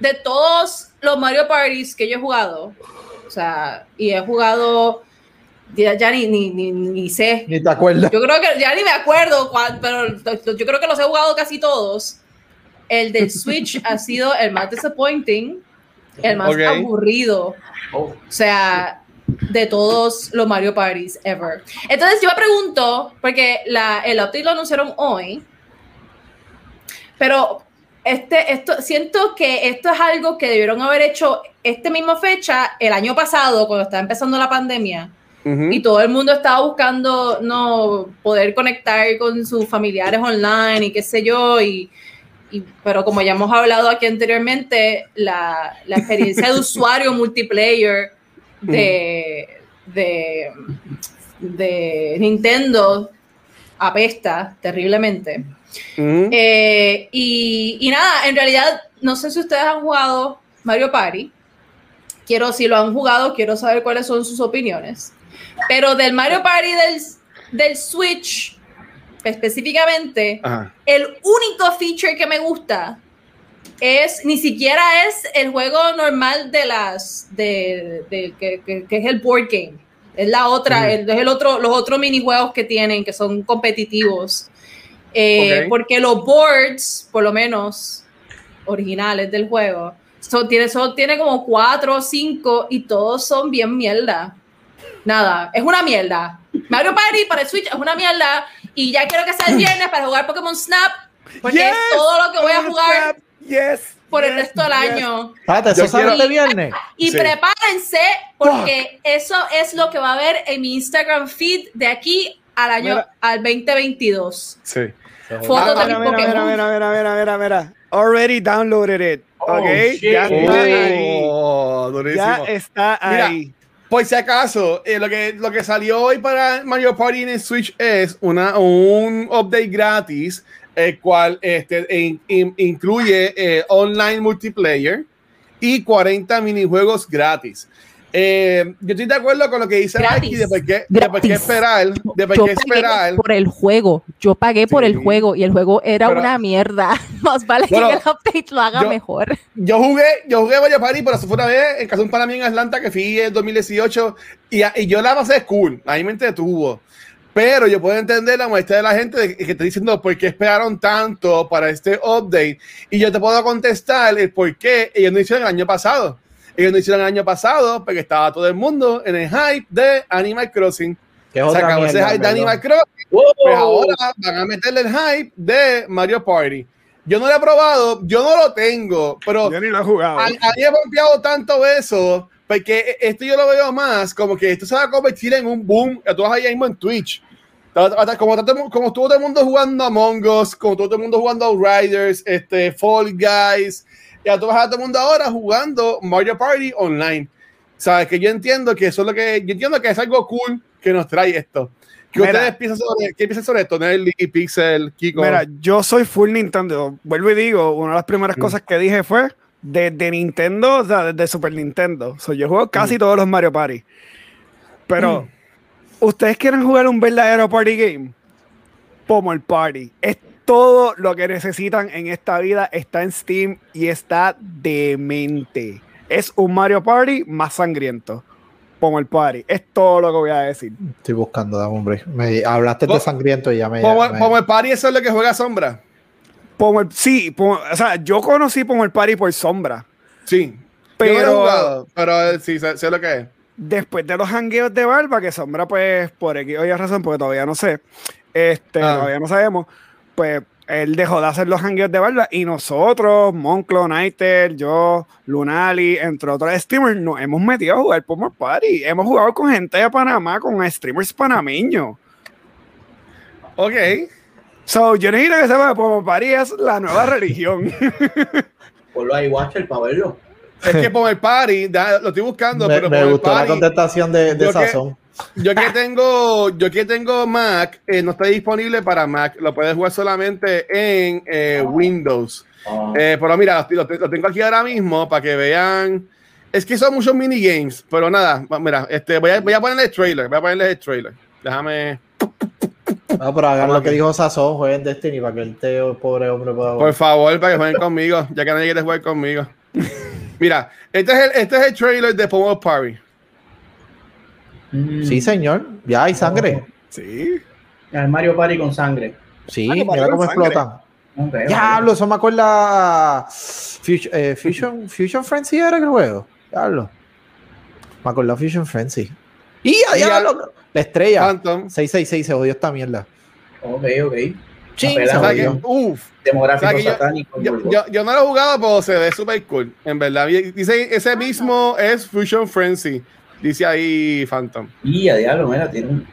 de todos los Mario Parties que yo he jugado, o sea, y he jugado, ya, ya ni, ni, ni, ni sé. Ni te acuerdas. Yo creo que ya ni me acuerdo, cuál, pero yo creo que los he jugado casi todos. El del Switch ha sido el más disappointing, el más aburrido. Oh, O sea, de todos los Mario Parties ever. Entonces yo me pregunto, porque la, el update lo anunciaron hoy, pero este, esto, siento que esto es algo que debieron haber hecho esta misma fecha el año pasado, cuando estaba empezando la pandemia, y todo el mundo estaba buscando no poder conectar con sus familiares online y qué sé yo, y, y- pero como ya hemos hablado aquí anteriormente, la, la experiencia de usuario multiplayer de, de, de Nintendo apesta terriblemente. Mm. Eh, y, y nada, en realidad, no sé si ustedes han jugado Mario Party. Quiero, si lo han jugado, quiero saber cuáles son sus opiniones. Pero del Mario Party del, del Switch, específicamente, Ajá. el único feature que me gusta es, ni siquiera es el juego normal de las, de, de- que, que- que es el board game. Es la otra, el- es el otro, los otros minijuegos que tienen, que son competitivos. Eh. Porque los boards, por lo menos originales del juego, son, tiene, son, tiene como cuatro o cinco y todos son bien mierda. Nada, es una mierda. Mario Party para el Switch es una mierda y ya quiero que sea el viernes para jugar Pokémon Snap porque Yes. es todo lo que voy a jugar Yes. por el yes, resto del yes. año. Espérate, ¿eso sale este viernes? Y Sí. prepárense porque eso es lo que va a haber en mi Instagram feed de aquí al año Mira. al 2022. Sí. Fotos Ah, de mira, mi mira, mira, Pokémon. mira, mira, mira, mira, mira. Already downloaded it. Oh, ok, shit. ya está ahí. Oh, durísimo. Ya está Mira, ahí. Por si acaso, eh, lo, que, lo que salió hoy para Mario Party en Switch es una, un update gratis, el cual este, in- in- incluye eh, online multiplayer y 40 minijuegos gratis. Eh, yo estoy de acuerdo con lo que dice Gratis. Mikey de por qué, de por qué esperar, de por Yo qué esperar. pagué por el juego. Yo pagué por Sí. el juego y el juego era Pero- una mierda. Más vale Bueno, que el update lo haga yo- mejor. Yo jugué, yo jugué Mario Party, pero eso fue una vez en casa de un pana mío en Atlanta que fui en 2018 y, y yo la pasé cool, ahí me entretuvo. Pero yo puedo entender la molestia de la gente de que, que está diciendo por qué esperaron tanto para este update. Y yo te puedo contestar el por qué ellos no hicieron el año pasado. Ellos no hicieron el año pasado porque estaba todo el mundo en el hype de Animal Crossing. Se acabó ese hype de. Animal Crossing. Wow. Pues ahora van a meterle el hype de Mario Party. Yo no lo he probado, yo no lo tengo, pero Yo ni lo he jugado. a, a mí pompeado tanto eso, porque esto yo lo veo más como que esto se va a convertir en un boom. Tú vas allá mismo en Twitch. Como, como estuvo todo el mundo jugando Among Us, como todo el mundo jugando Outriders, este, Fall Guys, ya tú vas a todo el mundo ahora jugando Mario Party online. Sabes que yo entiendo que eso es lo que yo entiendo que es algo cool que nos trae esto. ¿Qué Mira. ustedes piensan sobre, qué piensan sobre esto? Nelly, Pixel, Kiko. Mira, yo soy full Nintendo. Vuelvo y digo, una de las primeras Mm. cosas que dije fue desde Nintendo, o sea, desde Super Nintendo. So, yo juego casi todos los Mario Party. Pero, ¿ustedes quieren jugar un verdadero party game? Pommel Party. Es todo lo que necesitan en esta vida. Está en Steam y está demente. Es un Mario Party más sangriento. Pommel Party. Es todo lo que voy a decir. Estoy buscando, dame break. Me, hablaste de sangriento y ya me. como el party, eso es lo que juega Sombra. Pommel, sí, Pommel- o sea, yo conocí Pommel Party por sombra. Sí. Yo no lo he Pero- jugado, pero eh, sí, sé, sé lo que es. después de los hangueos de barba, que Sombra, pues, por aquí oye razón, porque todavía no sé, este, Ah. todavía no sabemos, pues, él dejó de hacer los hangueos de barba y nosotros, Monclo, Nighter, yo, Lunali, entre otros streamers, nos hemos metido a jugar Pommel Party. Hemos jugado con gente de Panamá, con streamers panameños. Ok. So, yo necesito que sepa que Pommel Party es la nueva religión. Ponlo ahí, Watcher, para verlo. Es que por el party, da- lo estoy buscando, me, pero me gustó la contestación de, de Sazón. Yo que tengo, yo que tengo Mac, eh, no está disponible para Mac, lo puedes jugar solamente en eh, Windows. Ah, Eh, pero mira, lo, lo- tengo aquí ahora mismo para que vean. Es que son muchos minigames, pero nada, mira, este, voy, a, voy a ponerle el trailer, voy a ponerle el trailer. Déjame, No, pero hagan lo que dijo Sazón, jueguen Destiny para que el teo, pobre hombre, pueda por jugar. favor, para que jueguen conmigo, ya que nadie quiere jugar conmigo. Mira, este es el, este es el trailer de Pomo Party. Mm, Sí, señor. Ya hay sangre. sí. El Mario Party con sangre. Sí, Ah, que mira cómo sangre. explotan. Ok, vale. Diablo, eso me acuerda. a Fusion, eh, Fusion, Fusion Frenzy era el juego. Diablo. Me acuerdo a Fusion Frenzy. ¡Y diablo! La estrella. Phantom. 666 se odió esta mierda. Ok, ok. Ching, uf, que yo- satánico. yo, yo, yo no lo he jugado, pero se ve súper cool, en verdad. Dice, ese mismo es Fusion Frenzy, dice ahí Phantom. Y a diablo, mira, tiene un.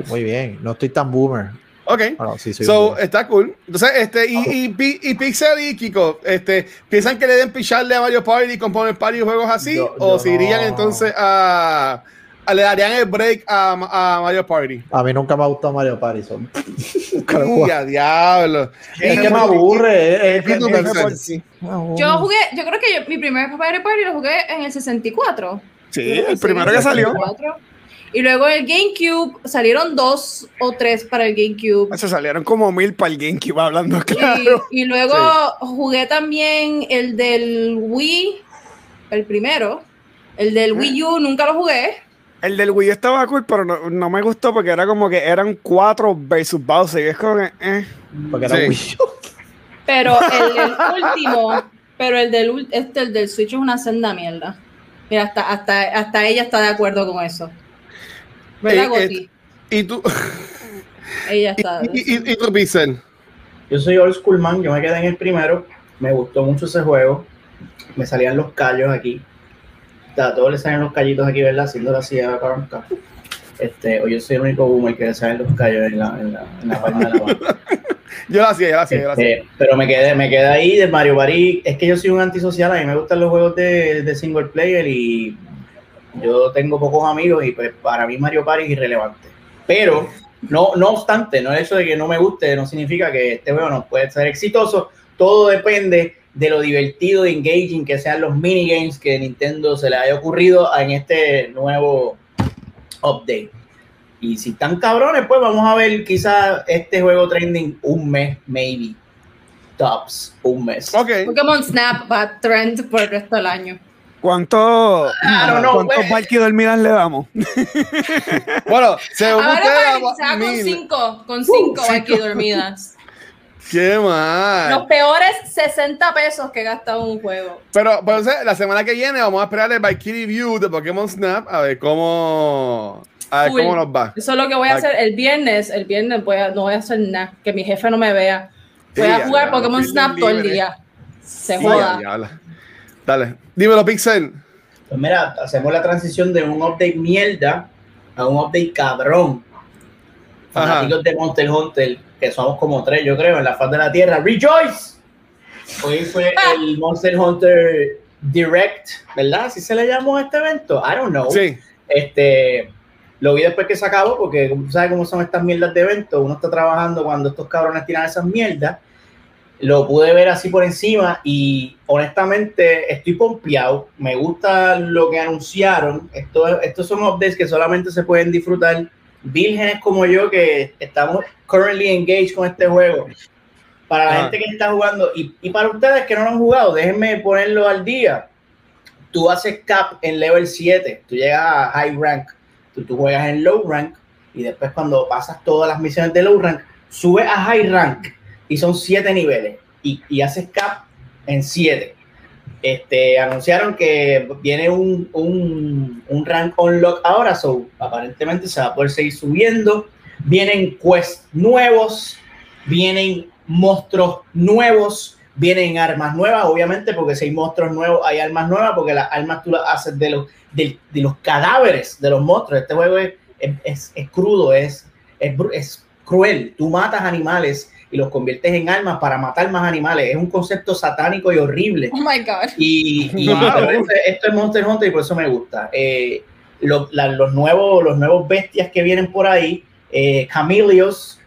Uf. Muy bien, no estoy tan boomer. Ok. Bueno, sí, soy So, está cool. Entonces, este, y, y, Pi- y Pixel y Kiko, este, ¿piensan que le den picharle a Mario Party, Component Party y juegos así? Yo- ¿O yo si irían no. entonces a, a- le darían el break a, a Mario Party? A mí nunca me ha gustado Mario Party. son- Uy, a diablo. Es que me aburre. es- ¿Y tú, es- Mercedes? sí. Yo jugué, yo creo que yo- mi primer Mario Party lo jugué en el 64. Sí, el primero que salió. 64. Y luego el GameCube, salieron dos o tres para el GameCube. Se salieron como mil para el GameCube hablando Y, claro. y luego jugué también el del Wii, el primero. El del Wii U nunca lo jugué. El del Wii estaba cool, pero no, no me gustó porque era como que eran cuatro versus Bowser. Y es como que, eh. Porque era Sí. Wii U. Pero el, del último, pero el del este, el del Switch es una senda mierda. Mira, hasta, hasta, hasta ella está de acuerdo con eso. ¿Verdad, Eh, Goti? ¿Y tú, ella está. y, y, y tú, Pixel? Yo soy old school man, yo me quedé en el primero, me gustó mucho ese juego, me salían los callos aquí, a todos le salen los callitos aquí, ¿verdad? Haciéndolo así a Karanka. Este, o yo soy el único boomer que le salen los callos en la, en la, en la palma de la mano. Yo lo hacía, yo lo yo lo. Este, pero me quedé, me quedé ahí de Mario Party. Es que yo soy un antisocial, a mí me gustan los juegos de, de single player y yo tengo pocos amigos y pues para mí Mario Party es irrelevante. Pero no, no obstante, no el hecho de que no me guste no significa que este juego no puede ser exitoso. Todo depende de lo divertido, engaging que sean los minigames que Nintendo se le haya ocurrido en este nuevo update. Y si están cabrones, pues vamos a ver quizás este juego trending un mes, maybe. Tops, un mes. Ok. Pokémon Snap va a trend por el resto del año. ¿Cuánto, know, ¿Cuántos. Valky dormidas le damos? Bueno, según Ahora vamos- quizá con mil. cinco, con cinco aquí dormidas. Qué mal. Los peores 60 pesos que he gastado en un juego. Pero, pero o sea, la semana que viene vamos a esperar el Valkyrie View de Pokémon Snap a ver cómo, a ver Full. cómo nos va. Eso es lo que voy a Ay. hacer el viernes. El viernes voy a- no voy a hacer nada. Que mi jefe no me vea. Voy Sí, a jugar ya, Pokémon Snap todo el día. Se Sí, joda. ya, ya, Dale, dímelo, Pixel. Pues mira, hacemos la transición de un update mierda a un update cabrón. Ajá. Fanáticos de Monster Hunter, que somos como tres, yo creo, en la faz de la tierra. ¡Rejoice! Hoy fue el Monster Hunter Direct, ¿verdad? ¿Así se le llamó a este evento? I don't know. Sí. Este, lo vi después que se acabó, porque tú sabes cómo son estas mierdas de eventos, uno está trabajando cuando estos cabrones tiran esas mierdas. Lo pude ver así por encima y honestamente estoy pompeado. Me gusta lo que anunciaron. Esto, estos son updates que solamente se pueden disfrutar vírgenes como yo que estamos currently engaged con este juego. Para la Ah. gente que está jugando y, y para ustedes que no lo han jugado, déjenme ponerlo al día tú haces cap en level 7, tú llegas a high rank, tú, tú juegas en low rank y después cuando pasas todas las misiones de low rank, subes a high rank y son 7 niveles y, y haces cap en 7. Este, anunciaron que viene un, un, un rank unlock ahora, so aparentemente se va a poder seguir subiendo. Vienen quests nuevos, vienen monstruos nuevos, vienen armas nuevas, obviamente, porque si hay monstruos nuevos, hay armas nuevas, porque las armas tú las haces de los, de, de los cadáveres de los monstruos. Este juego es, es, crudo, es, es, cruel. Tú matas animales y los conviertes en armas para matar más animales. Es un concepto satánico y horrible. Oh my god. Y, y- Wow. pero este- esto es Monster Hunter y por eso me gusta. Eh, lo- la- los, nuevos, los nuevos bestias que vienen por ahí, eh, Camelios,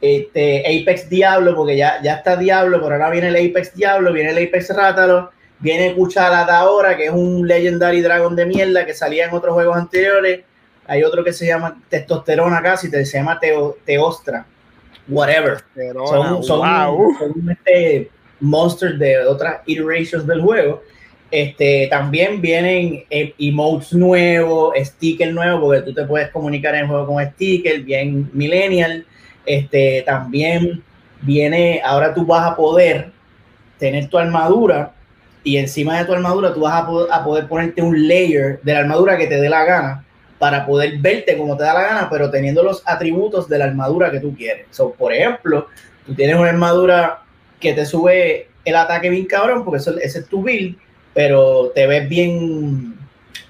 este, Apex Diablo, porque ya, ya está Diablo, pero ahora viene el Apex Diablo, viene el Apex Rátalo, viene Cucharada ahora, que es un Legendary Dragon de mierda que salía en otros juegos anteriores. Hay otro que se llama Testosterona casi, te- se llama Teo- Teostra, whatever son, son, wow. son, este, monsters de otras iterations del juego. Este, también vienen eh, emotes nuevos, stickers nuevos, porque tú te puedes comunicar en el juego con stickers, bien millennial. Este, también viene, ahora tú vas a poder tener tu armadura y encima de tu armadura tú vas a, po- a poder ponerte un layer de la armadura que te dé la gana para poder verte como te da la gana, pero teniendo los atributos de la armadura que tú quieres. So, por ejemplo, tú tienes una armadura que te sube el ataque bien cabrón, porque eso, ese es tu build, pero te ves bien,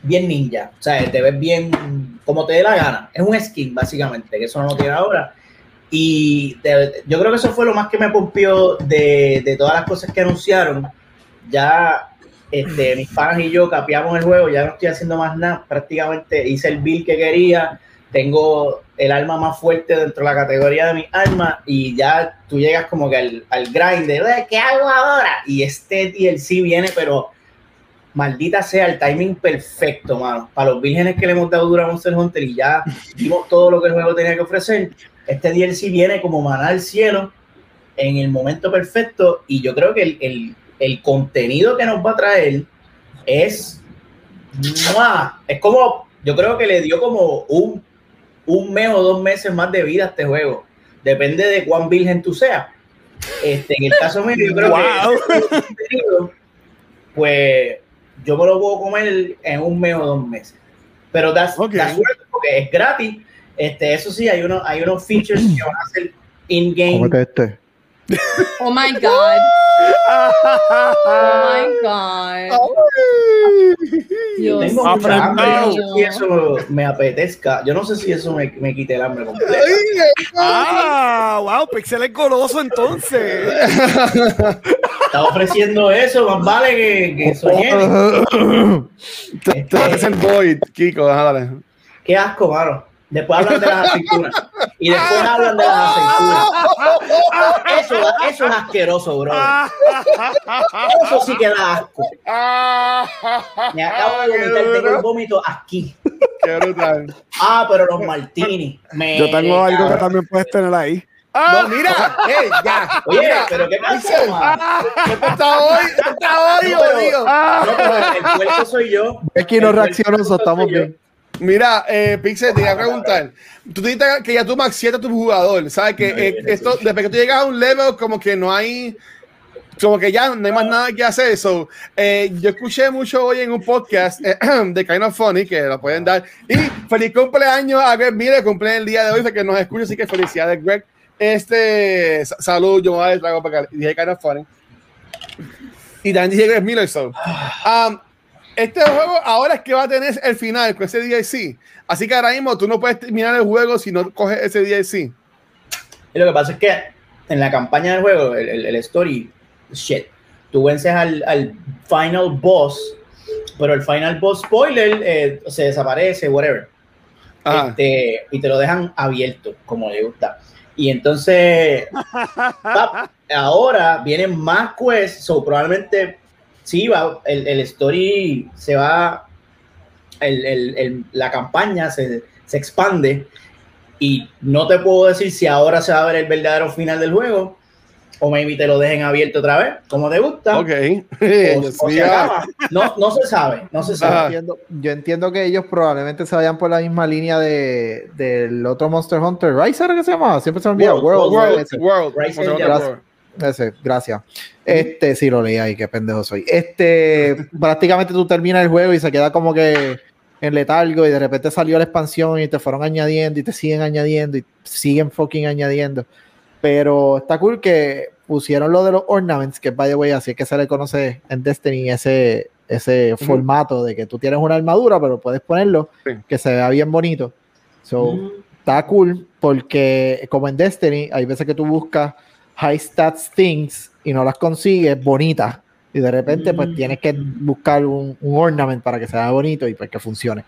bien ninja, o sea, te ves bien como te dé la gana. Es un skin, básicamente, que eso no lo tiene ahora. Y yo creo que eso fue lo más que me pompió de, de todas las cosas que anunciaron. Ya este, mis panas y yo capeamos el juego, ya no estoy haciendo más nada. Prácticamente hice el build que quería. Tengo el arma más fuerte dentro de la categoría de mis armas. Y ya tú llegas como que al, al grind de "Eh, ¿qué hago ahora? Y este DLC viene, pero maldita sea el timing perfecto, mano. Para los vírgenes que le hemos dado duro a Monster Hunter y ya vimos todo lo que el juego tenía que ofrecer. Este DLC viene como maná al cielo en el momento perfecto y yo creo que el- el contenido que nos va a traer es ¡mua! es como yo creo que le dio como un, un mes o dos meses más de vida a este juego depende de cuán virgen tú seas este, en el caso mío yo creo Wow. que contenido, pues yo me lo puedo comer en un mes o dos meses pero da suerte porque es gratis este, eso sí, hay, uno, hay unos features que van a ser in-game este. Oh my god. Oh my god. Dios Tengo mucha hambre, yo no sé si eso me apetezca. Yo no sé si eso me, me quite el hambre completo. Ah, wow, Pixel es goloso entonces. Está ofreciendo eso, más vale que, que llene. Te hacer Void, Kiko, dale. Qué asco, mano. Después hablan de las aceitunas. Y después hablan de las aceitunas. Eso, eso es asqueroso, bro. Eso sí que da asco. Me acabo de vomitar, tengo el vómito aquí. Qué brutal. Ah, pero los martini. Me Yo tengo algo que también puedes tener ahí. No, mira, hey, ya. Oye, mira, pero qué pasa, mano. esto está hoy, está hoy, No, pero-. No, el puerco soy yo. Aquí no El reaccionó, estamos yo. Mira, eh, Pixel, te iba a preguntar. Tú dijiste que ya tú maxiaste a tu jugador. ¿Sabes? Que eh, esto, desde que tú llegas a un level, como que no hay. Como que ya no hay más nada que hacer. So, eh, yo escuché mucho hoy en un podcast eh, de Kind of Funny, que lo pueden dar. Y feliz cumpleaños a Greg Mire, cumple el día de hoy, que nos escucha, así que felicidades, Greg. Este, sa- salud, yo me voy a trago para acá. Dije Kind of Funny. Y también dije Greg Miller, so. Um, este juego ahora es que va a tener el final con ese DLC. Así que ahora mismo tú no puedes terminar el juego si no coges ese DLC. Y lo que pasa es que en la campaña del juego, el, el- el story, shit, tú vences al, al final boss, pero el final boss spoiler eh, se desaparece, whatever. Ajá. Este, y te lo dejan abierto, como le gusta. Y entonces, pap, ahora vienen más quests, so probablemente sí va, el, el story se va, el- el- el- la campaña se, se expande y no te puedo decir si ahora se va a ver el verdadero final del juego o maybe te lo dejen abierto otra vez, como te gusta. Ok. o- o acaba. No, no se sabe, no se sabe. Entiendo- yo entiendo que ellos probablemente se vayan por la misma línea de, del otro Monster Hunter. ¿Rise era que se llamaba? Siempre se me olvida. World, World, World, World. Ese, gracias. Este, sí lo leí ahí, qué pendejo soy. Este, prácticamente tú terminas el juego y se queda como que en letargo y de repente salió la expansión y te fueron añadiendo y te siguen añadiendo y siguen fucking añadiendo. Pero está cool que pusieron lo de los ornaments, que by the way, así es que se le conoce en Destiny ese, ese Ujú. formato de que tú tienes una armadura, pero puedes ponerlo Sí. que se vea bien bonito. So, Mm. está cool porque como en Destiny hay veces que tú buscas high stats things y no las consigues bonitas y de repente pues Mm. tienes que buscar un, un ornament para que sea bonito y pues que funcione.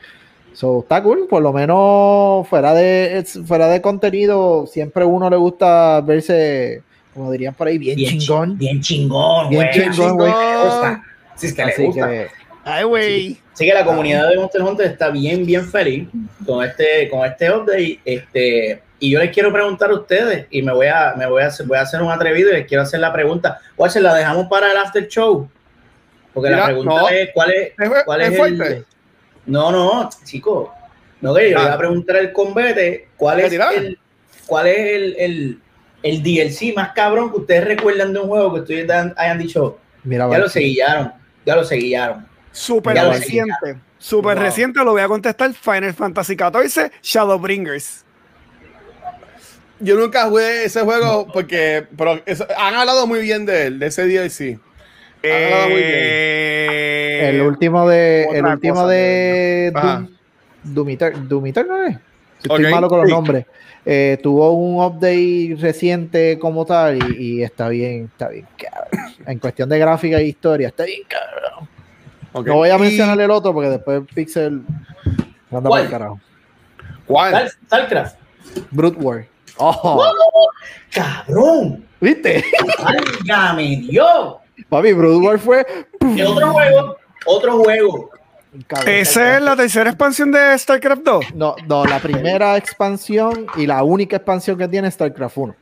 So, está cool, por lo menos fuera de fuera de contenido, siempre a uno le gusta verse, como dirían por ahí, bien, Bien chingón. chi- Bien chingón, Bien güey. chingón, güey. Le. Sí, es que le Así gusta. que Ay, güey. Así que la comunidad de Monster Hunter está bien, bien feliz con este, con este update. Este, y yo les quiero preguntar a ustedes, y me voy a, me voy a hacer, voy a hacer un atrevido y les quiero hacer la pregunta. ¿Cuál se la dejamos para el after show? Porque la pregunta no. es ¿cuál es, cuál es el. No, no, chico. No, que yo le Ah. voy a preguntar al combate cuál ¿La es el, cuál es el, el, el DLC más cabrón que ustedes recuerdan de un juego que ustedes hayan dicho, mira, ya vale. lo seguillaron, ya lo seguillaron. Súper reciente. Súper Wow. reciente, lo voy a contestar. Final Fantasy XIV, Shadowbringers. Yo nunca jugué ese juego porque pero eso- han hablado muy bien de él, de ese DLC. Han hablado muy bien. Eh, el último de el último de. Doom, Doom Eter- Doom Eternal, ¿eh? Estoy malo con los nombres. Eh, tuvo un update reciente como tal y, y está bien, está bien, cabrón. En cuestión de gráfica e historia, está bien, cabrón. No voy a Y- mencionar el otro porque después Pixel anda por ¿Cuál? el carajo. ¿Cuál? Star- Starcraft. Brute War. Oh, ¡Cabrón! ¿Viste? ¡Válgame Dios! Papi, Brute War fue. ¿Qué otro juego? Otro juego. Esa es la tercera expansión de StarCraft 2. No, no, la primera expansión y la única expansión que tiene es StarCraft 1.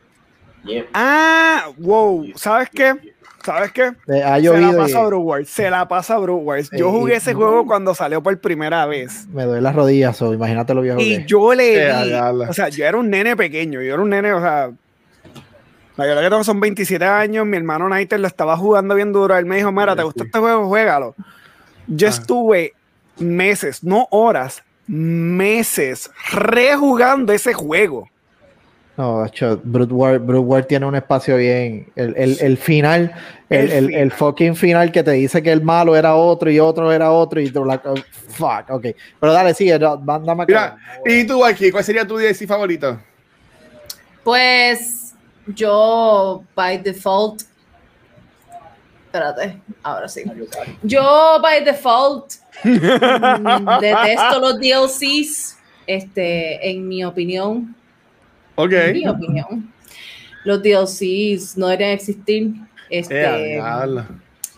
Yeah. Ah, wow. ¿Sabes qué? ¿Sabes qué? Eh, ha Se la llovido y pasa a. Se la pasa a. Yo jugué y- ese juego cuando salió por primera vez. me duele las rodillas, o imagínate lo viejo Y yo le di, o sea, yo era un nene pequeño, yo era un nene, o sea, la verdad que tengo son 27 años, mi hermano Nighter lo estaba jugando bien duro, él me dijo, mira, ¿te gusta este juego? Juégalo. Yo Ah. estuve meses, no horas, meses rejugando ese juego. No, macho, Brute War, Brute War tiene un espacio bien. El, el, el final, el, El el, fucking final que te dice que el malo era otro y otro era otro y tú la. oh, fuck, ok. Pero dale, sigue, no, va- dame acá. Mira, ¿y tú aquí? ¿Cuál sería tu DLC favorito? Pues yo, by default. Espérate, ahora sí. Yo, by default, mm, detesto los DLCs. Este, en mi opinión. Ok. En mi opinión. Los DLCs no deberían existir. Este, Eh,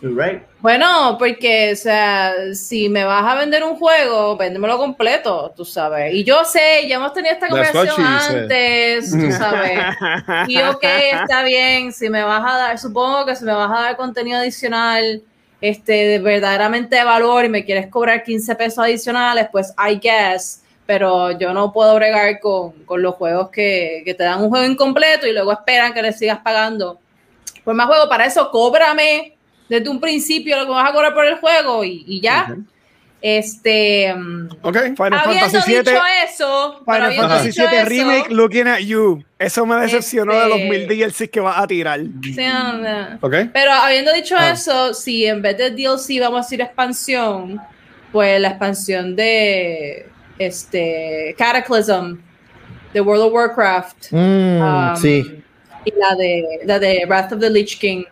right. bueno, porque, o sea, si me vas a vender un juego, véndemelo completo, tú sabes. Y yo sé, ya hemos tenido esta conversación antes, tú sabes. Y ok, está bien, si me vas a dar, supongo que si me vas a dar contenido adicional, este, de verdaderamente de valor y me quieres cobrar 15 pesos adicionales, pues I guess, pero yo no puedo bregar con, con los juegos que, que te dan un juego incompleto y luego esperan que le sigas pagando por más juego. Para eso, cóbrame desde un principio lo que vas a cobrar por el juego y, y ya. Ujú. Este, mm, Ok. Final habiendo Fantasy dicho eso, Final Fantasy dicho VII eso, Remake, Looking at You. Eso me decepcionó de los Este- mil DLCs que vas a tirar. sí, no, no. Ok. Pero habiendo dicho Ah. eso, si en vez de DLC vamos a decir expansión, pues la expansión de este Cataclysm de World of Warcraft Mm, um, sí. y la de la de Wrath of the Lich King.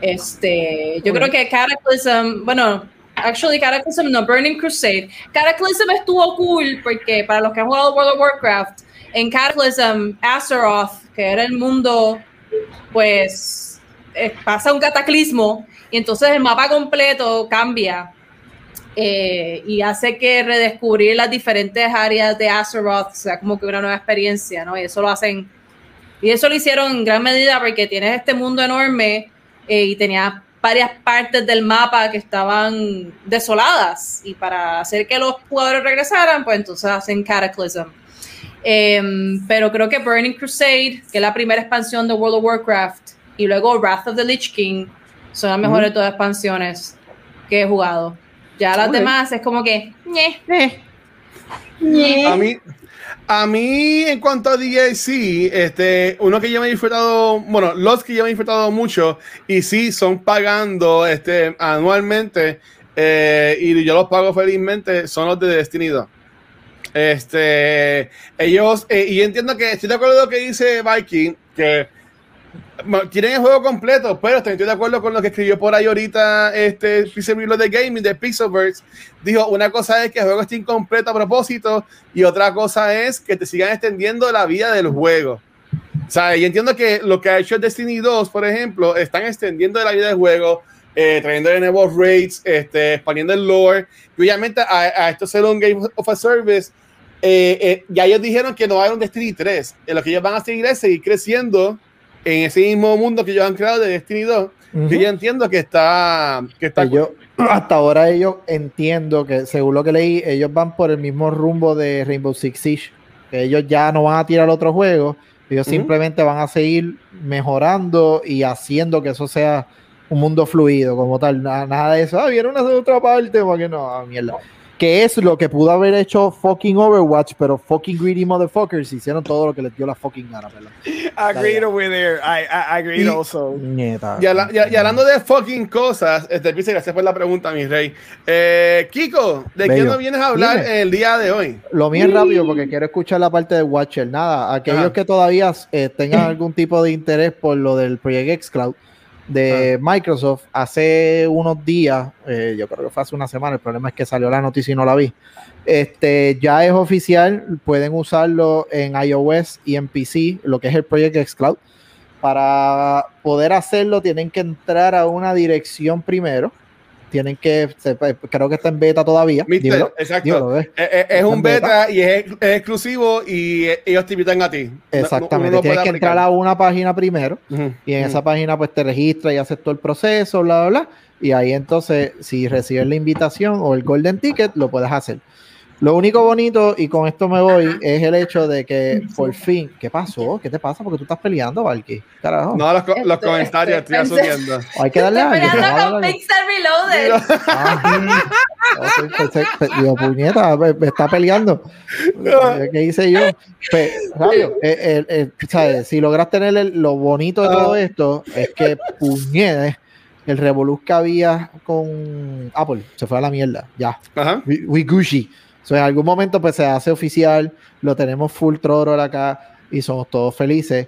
Este, yo creo que Cataclysm, bueno, actually Cataclysm no, Burning Crusade. Cataclysm estuvo cool porque para los que han jugado World of Warcraft, en Cataclysm, Azeroth, que era el mundo, pues eh, pasa un cataclismo y entonces el mapa completo cambia eh, y hace que redescubrir las diferentes áreas de Azeroth sea como que una nueva experiencia, ¿no? Y eso lo hacen, y eso lo hicieron en gran medida porque tienes este mundo enorme eh, y tenía varias partes del mapa que estaban desoladas y para hacer que los jugadores regresaran, pues entonces hacen Cataclysm. Em, pero creo que Burning Crusade, que es la primera expansión de World of Warcraft, y luego Wrath of the Lich King, son las mejores todas expansiones que he jugado. Ya las demás es como que, ñe, ñe. A mí, a mí, en cuanto a DLC, este, uno que yo me he disfrutado, bueno, los que yo me he disfrutado mucho, y sí, son pagando este, anualmente, eh, y yo los pago felizmente, son los de Destiny 2. Este, ellos, eh, y yo entiendo que estoy de acuerdo con lo que dice Viking, que quieren el juego completo, pero estoy de acuerdo con lo que escribió por ahí ahorita este Pixel de Gaming de Pixelverse. Dijo, una cosa es que el juego esté incompleto a propósito y otra cosa es que te sigan extendiendo la vida del juego. O sea, yo entiendo que lo que ha hecho Destiny 2, por ejemplo, están extendiendo la vida del juego, eh, trayendo de nuevos raids, este, expandiendo el lore. Y obviamente a, a esto ser un Game of a Service, eh, eh, ya ellos dijeron que no va a haber un Destiny 3. En lo que ellos van a seguir es seguir creciendo en ese mismo mundo que ellos han creado de Destiny 2. Ujú. Que yo entiendo que está. Que está Ellos- hasta ahora ellos entiendo que, según lo que leí, ellos van por el mismo rumbo de Rainbow Six Siege. Que ellos ya no van a tirar otro juego, ellos simplemente van a seguir mejorando y haciendo que eso sea un mundo fluido como tal. Na- Nada, de eso, ah, viene una otra parte, porque no, ah, mierda. Que es lo que pudo haber hecho fucking Overwatch, pero fucking greedy motherfuckers hicieron todo lo que les dio la fucking gana, ¿verdad? Agreed with her. I, I agreed Y- also. Nieta. Y, habla- y- y hablando de fucking cosas, este, gracias por la pregunta, mi rey. Eh, Kiko, ¿de qué nos vienes a hablar Dime. el día de hoy? Lo mío es rápido porque quiero escuchar la parte de Watcher. Nada, aquellos Ajá. que todavía eh, tengan algún tipo de interés por lo del Project xCloud de Microsoft, hace unos días, eh, yo creo que fue hace una semana, el problema es que salió la noticia y no la vi. Este ya es oficial, pueden usarlo en iOS y en PC, lo que es el Project xCloud. Para poder hacerlo, tienen que entrar a una dirección primero. Tienen que, se- creo que está en beta todavía. Mister, Dímelo, exacto. dímelo. Eh, eh, es un beta. beta y es, es exclusivo y eh, ellos te invitan a ti. No- Exactamente, no tienes que entrar a una página primero y en esa página pues te registras y haces todo el proceso, bla, bla, bla. Y ahí entonces, si recibes la invitación o el Golden Ticket, lo puedes hacer. Lo único bonito, y con esto me voy, es el hecho de que por fin, ¿qué pasó? ¿Qué te pasa? Porque tú estás peleando, Valky. Carajo. No, los, co- los Este- comentarios este- estoy asumiendo. Hay que darle Estoy a alguien, peleando vamos a con. Pixel Reloaded. Ah, ok, pensé- pe- digo, puñeta, me, me está peleando. ¿Qué hice yo? Pe- Rabio, eh, eh, eh, ¿sabes? si logras tener el- lo bonito de todo esto, es que puñete, el revoluz que había con Apple se fue a la mierda. Ya, Ajá. we, we Gucci. So, en algún momento pues se hace oficial, lo tenemos full throttle acá y somos todos felices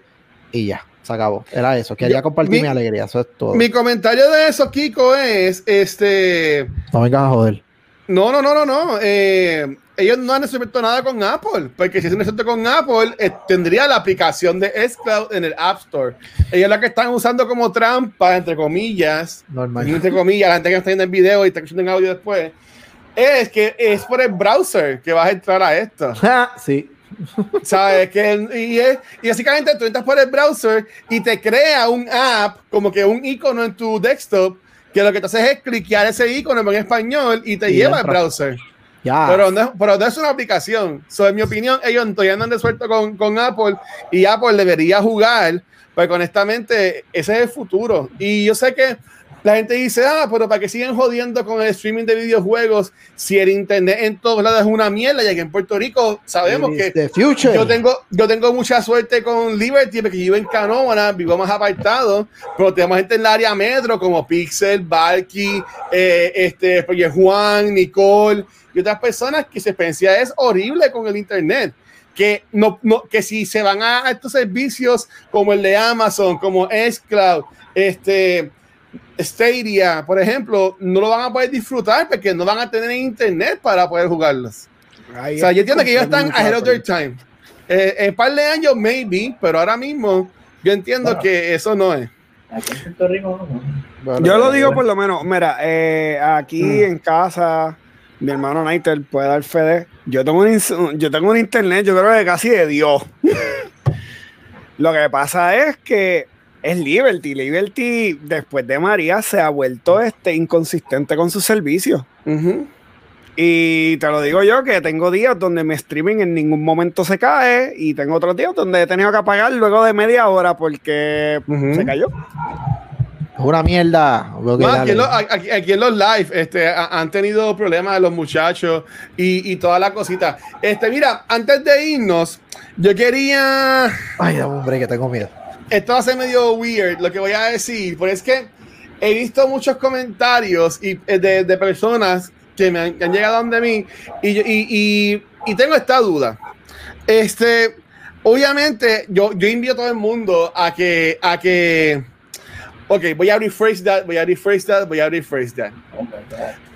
y ya, se acabó. Era eso, quería compartir mi- mi alegría, eso es todo. Mi comentario de eso, Kiko, es este. No vengas a joder. No, no, no, no, no. eh, ellos no han resuelto nada con Apple, porque si se resuelto con Apple, eh, tendría la aplicación de xCloud en el App Store. Ellos la que están usando como trampa, entre comillas, Normal. entre comillas, la gente que está viendo el video y está escuchando en audio después, es que es por el browser que vas a entrar a esto. sí. ¿Sabes? Que, y, es- y básicamente tú entras por el browser y te crea un app, como que un icono en tu desktop, que lo que te hace es cliquear ese icono en español y te Y lleva al browser. Ya. Pero, no, pero no es una aplicación. So, en mi opinión, ellos todavía no han resuelto con, con Apple y Apple debería jugar, porque honestamente ese es el futuro. Y yo sé que la gente dice, ah, pero para que siguen jodiendo con el streaming de videojuegos si el internet en todos lados es una mierda y aquí en Puerto Rico sabemos que the future. yo tengo, yo tengo mucha suerte con Liberty porque yo vivo en Canóvana, vivo más apartado, pero tenemos gente en el área metro como Pixel, Valky, eh, este, Project Juan, Nicole y otras personas que su experiencia es horrible con el internet. Que, no, no, que si se van a, a estos servicios como el de Amazon, como xCloud, este, Stadia, por ejemplo, no lo van a poder disfrutar porque no van a tener internet para poder jugarlos. Ahí O sea, yo entiendo que ellos están ahead of their time. Eh, en un par de años, maybe, pero ahora mismo yo entiendo Bueno. que eso no es. Aquí en Puerto Rico, no. Bueno, Yo lo digo por lo menos, mira, eh, aquí Mm. en casa, mi hermano Nighter puede dar fe de. Yo tengo un, yo tengo un internet, yo creo que casi de Dios. lo que pasa es que es Liberty. Liberty, después de María, se ha vuelto este, inconsistente con sus servicios. Y te lo digo yo, que tengo días donde mi streaming en ningún momento se cae y tengo otros días donde he tenido que apagar luego de media hora porque se cayó. Es una mierda. No, aquí, en los, aquí- aquí en los live este, ha- han tenido problemas los muchachos y, y toda la cosita. Este, mira, antes de irnos, yo quería. Ay, break, que tengo miedo. Esto va a ser medio weird lo que voy a decir, pero es que he visto muchos comentarios y, eh, de, de personas que me han, que han llegado donde mí y, y- y tengo esta duda. Este, obviamente, yo, yo invito a todo el mundo a que, a que, ok, voy a rephrase that, voy a rephrase that, voy a rephrase that.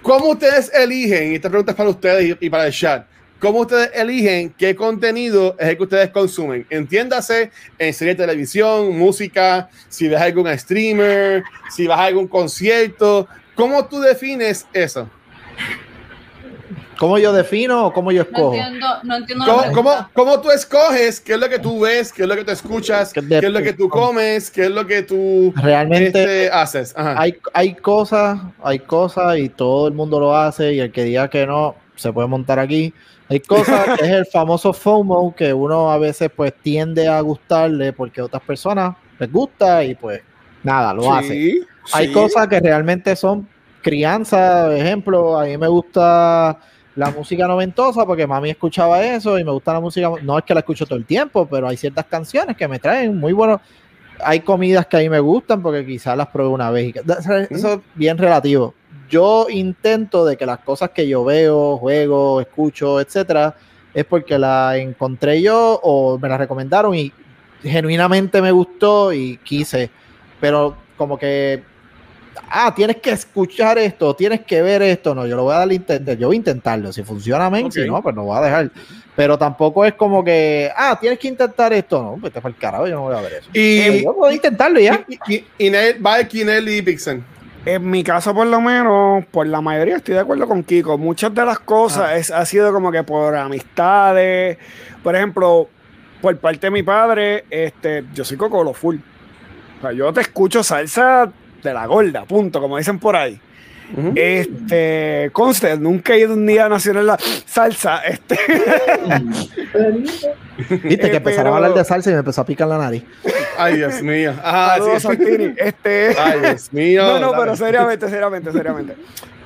¿Cómo ustedes eligen? Y esta pregunta es para ustedes y, y para el chat. ¿Cómo ustedes eligen qué contenido es el que ustedes consumen? Entiéndase en serie de televisión, música, si ves algún streamer, si vas a algún concierto. ¿Cómo tú defines eso? ¿Cómo yo defino o cómo yo No escojo? entiendo, no entiendo la ¿Cómo, cómo, cómo tú escoges? ¿Qué es lo que tú ves? ¿Qué es lo que tú escuchas? ¿Qué es lo que tú comes? ¿Qué es lo que tú Realmente este, haces? Ajá. hay, hay cosas, hay cosas y todo el mundo lo hace y el que diga que no se puede montar aquí. Hay cosas que es el famoso FOMO que uno a veces pues tiende a gustarle porque a otras personas les gusta y pues nada, lo hace. Sí, Hay sí. cosas que realmente son crianza, por ejemplo, a mí me gusta la música noventosa porque mami escuchaba eso y me gusta la música. No es que la escucho todo el tiempo, pero hay ciertas canciones que me traen muy buenos. Hay comidas que a mí me gustan porque quizás las probé una vez. y Eso es bien relativo. Yo intento de que las cosas que yo veo, juego, escucho, etcétera, es porque la encontré yo o me la recomendaron y genuinamente me gustó y quise. Pero como que ah, tienes que escuchar esto, tienes que ver esto. No, yo lo voy a dar intento, yo voy a intentarlo. Si funciona, bien, si no, pues no voy a dejar. Pero tampoco es como que, ah, tienes que intentar esto. No, pues te fue el carajo, yo no voy a ver eso. Y, yo puedo intentarlo y ya. y, y, y Valky, Nelly y Pixel. En mi caso, por lo menos, por la mayoría estoy de acuerdo con Kiko. Muchas de las cosas Ah. es, ha sido como que por amistades. Por ejemplo, por parte de mi padre, este, yo soy cocolo full. O sea, yo te escucho salsa de la gorda, punto, como dicen por ahí. Este, conste, nunca he ido un día nacional la salsa. Este, Viste que Eh, empezaron a hablar de salsa y me empezó a picar la nariz. Ay, Dios mío. Ah, sí. Santini. Este, Ay, Dios mío. No, no, Dale. pero seriamente, seriamente, seriamente.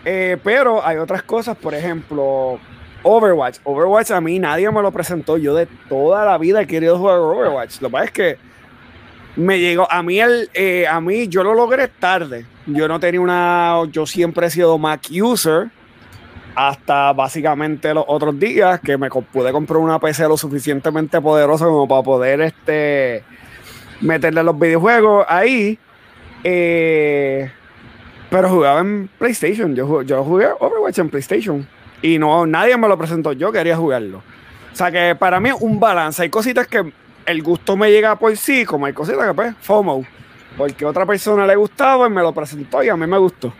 Eh, pero hay otras cosas, por ejemplo, Overwatch. Overwatch a mí nadie me lo presentó. Yo de toda la vida he querido jugar Overwatch. Lo que pasa es que me llegó, a mí, el, eh, a mí yo lo logré tarde. Yo no tenía una, yo siempre he sido Mac user. Hasta básicamente los otros días que me pude comprar una PC lo suficientemente poderosa como para poder este, meterle los videojuegos ahí. Eh, pero jugaba en PlayStation. Yo, yo jugué Overwatch en PlayStation. Y no, nadie me lo presentó. Yo quería jugarlo. O sea que para mí es un balance. Hay cositas que el gusto me llega por sí, como hay cositas que pues, FOMO. Porque a otra persona le gustaba y me lo presentó y a mí me gustó.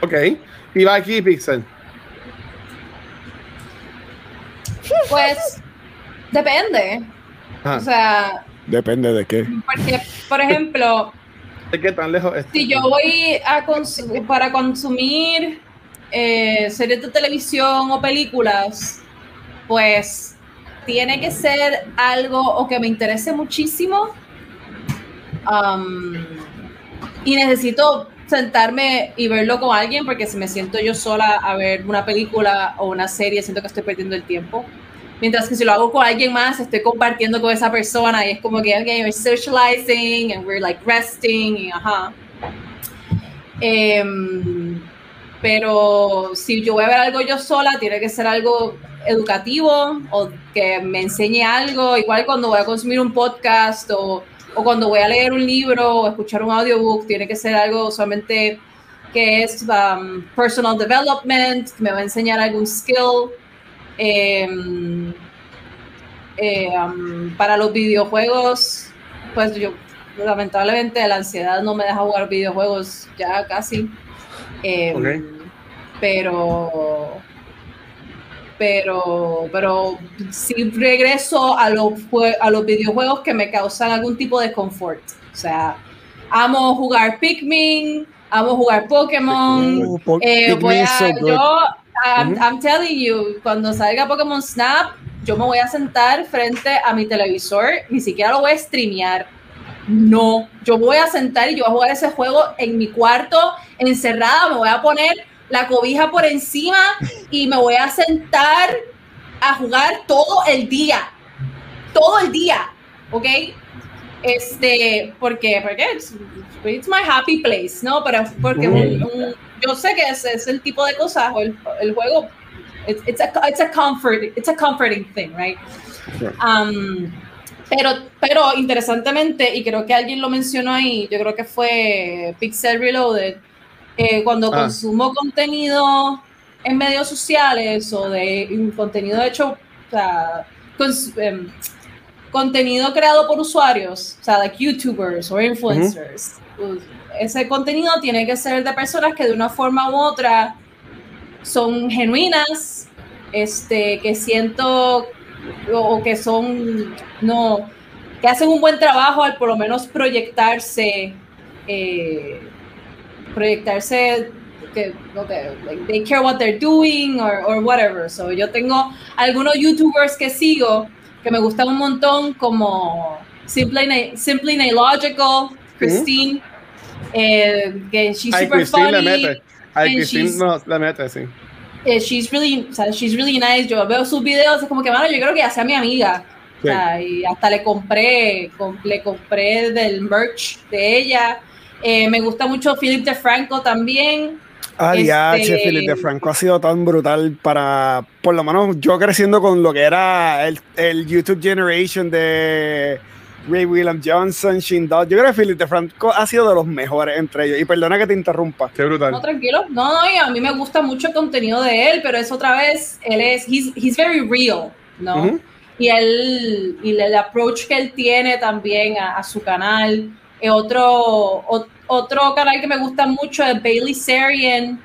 Ok. Y Valky y Pixel. Pues depende. Ajá. O sea, Depende de qué. porque, por ejemplo, ¿De qué tan lejos está? si yo voy a consu- para consumir eh, series de televisión o películas, pues tiene que ser algo o que me interese muchísimo um, y necesito sentarme y verlo con alguien porque si me siento yo sola a ver una película o una serie siento que estoy perdiendo el tiempo. Mientras que si lo hago con alguien más estoy compartiendo con esa persona y es como que okay, we're socializing and we're like resting y ajá. Em, pero si yo voy a ver algo yo sola, tiene que ser algo educativo o que me enseñe algo, igual cuando voy a consumir un podcast o, o cuando voy a leer un libro o escuchar un audiobook, tiene que ser algo solamente que es um, personal development, que me va a enseñar algún skill. Em, eh, um, para los videojuegos, pues yo lamentablemente la ansiedad no me deja jugar videojuegos ya casi. Eh, Ok. Pero, pero, pero sí regreso a los, a los videojuegos que me causan algún tipo de confort. O sea, amo jugar Pikmin, amo jugar Pokémon. Po- Eh, Pikmin voy a- so yo, I'm. I'm telling you, cuando salga Pokémon Snap, yo me voy a sentar frente a mi televisor, ni siquiera lo voy a streamear. No, yo voy a sentar y yo voy a jugar ese juego en mi cuarto, encerrada, me voy a poner la cobija por encima y me voy a sentar a jugar todo el día. Todo el día, ¿ok? Este, porque, porque it's, it's my happy place, ¿no? Pero porque un- un- yo sé que ese es el tipo de cosas, o el, el juego, it's, it's, a, it's a comfort, it's a comforting thing, right? Um, pero, pero interesantemente, y creo que alguien lo mencionó ahí, yo creo que fue Pixel Reloaded, eh, cuando Ah. consumo contenido en medios sociales o de un contenido hecho, o sea, cons- em, contenido creado por usuarios, o sea, like YouTubers o influencers, pues, ese contenido tiene que ser de personas que de una forma u otra son genuinas, este, que siento o, o que son, no, que hacen un buen trabajo al por lo menos proyectarse, eh, proyectarse que, okay, like, they care what they're doing or, or whatever. So yo tengo algunos YouTubers que sigo que me gustan un montón como Simply, Simply Nailogical, Christine, eh, que she's Ay, super Christine funny. mete. Ay, and Christine she's- no, le mete, sí. eh, she's really, o sea, she's really nice. Yo veo sus videos, es como que, mano, yo creo que ya sea mi amiga. O sea, y hasta le compré, com- le compré del merch de ella. Eh, me gusta mucho Philip DeFranco también. Ah, Este- Philip DeFranco ha sido tan brutal para, por lo menos yo creciendo con lo que era el, el YouTube Generation de Ray William Johnson, Dodd. Yo creo que Philip DeFranco ha sido de los mejores entre ellos. Y perdona que te interrumpa. Qué brutal. No, tranquilo. No, no, y a mí me gusta mucho el contenido de él, pero es otra vez, él es, he's, he's very real, ¿no? Ujú. Y él, y el approach que él tiene también a, a su canal. Eh, otro, o- otro canal que me gusta mucho es Bailey Sarian.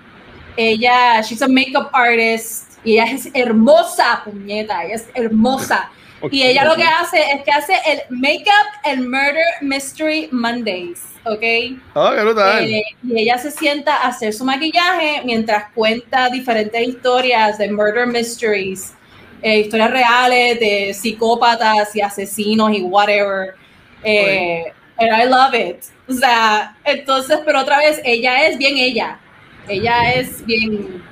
Ella, she's a makeup artist y ella es hermosa, puñeta, ella es hermosa. Y ella lo que hace es que hace el Makeup and Murder Mystery Mondays, ¿ok? Oh, qué brutal. Eh, y ella se sienta a hacer su maquillaje mientras cuenta diferentes historias de murder mysteries, eh, historias reales de psicópatas y asesinos y whatever. Eh, and I love it. O sea, entonces, pero otra vez, ella es bien ella. Ella es bien.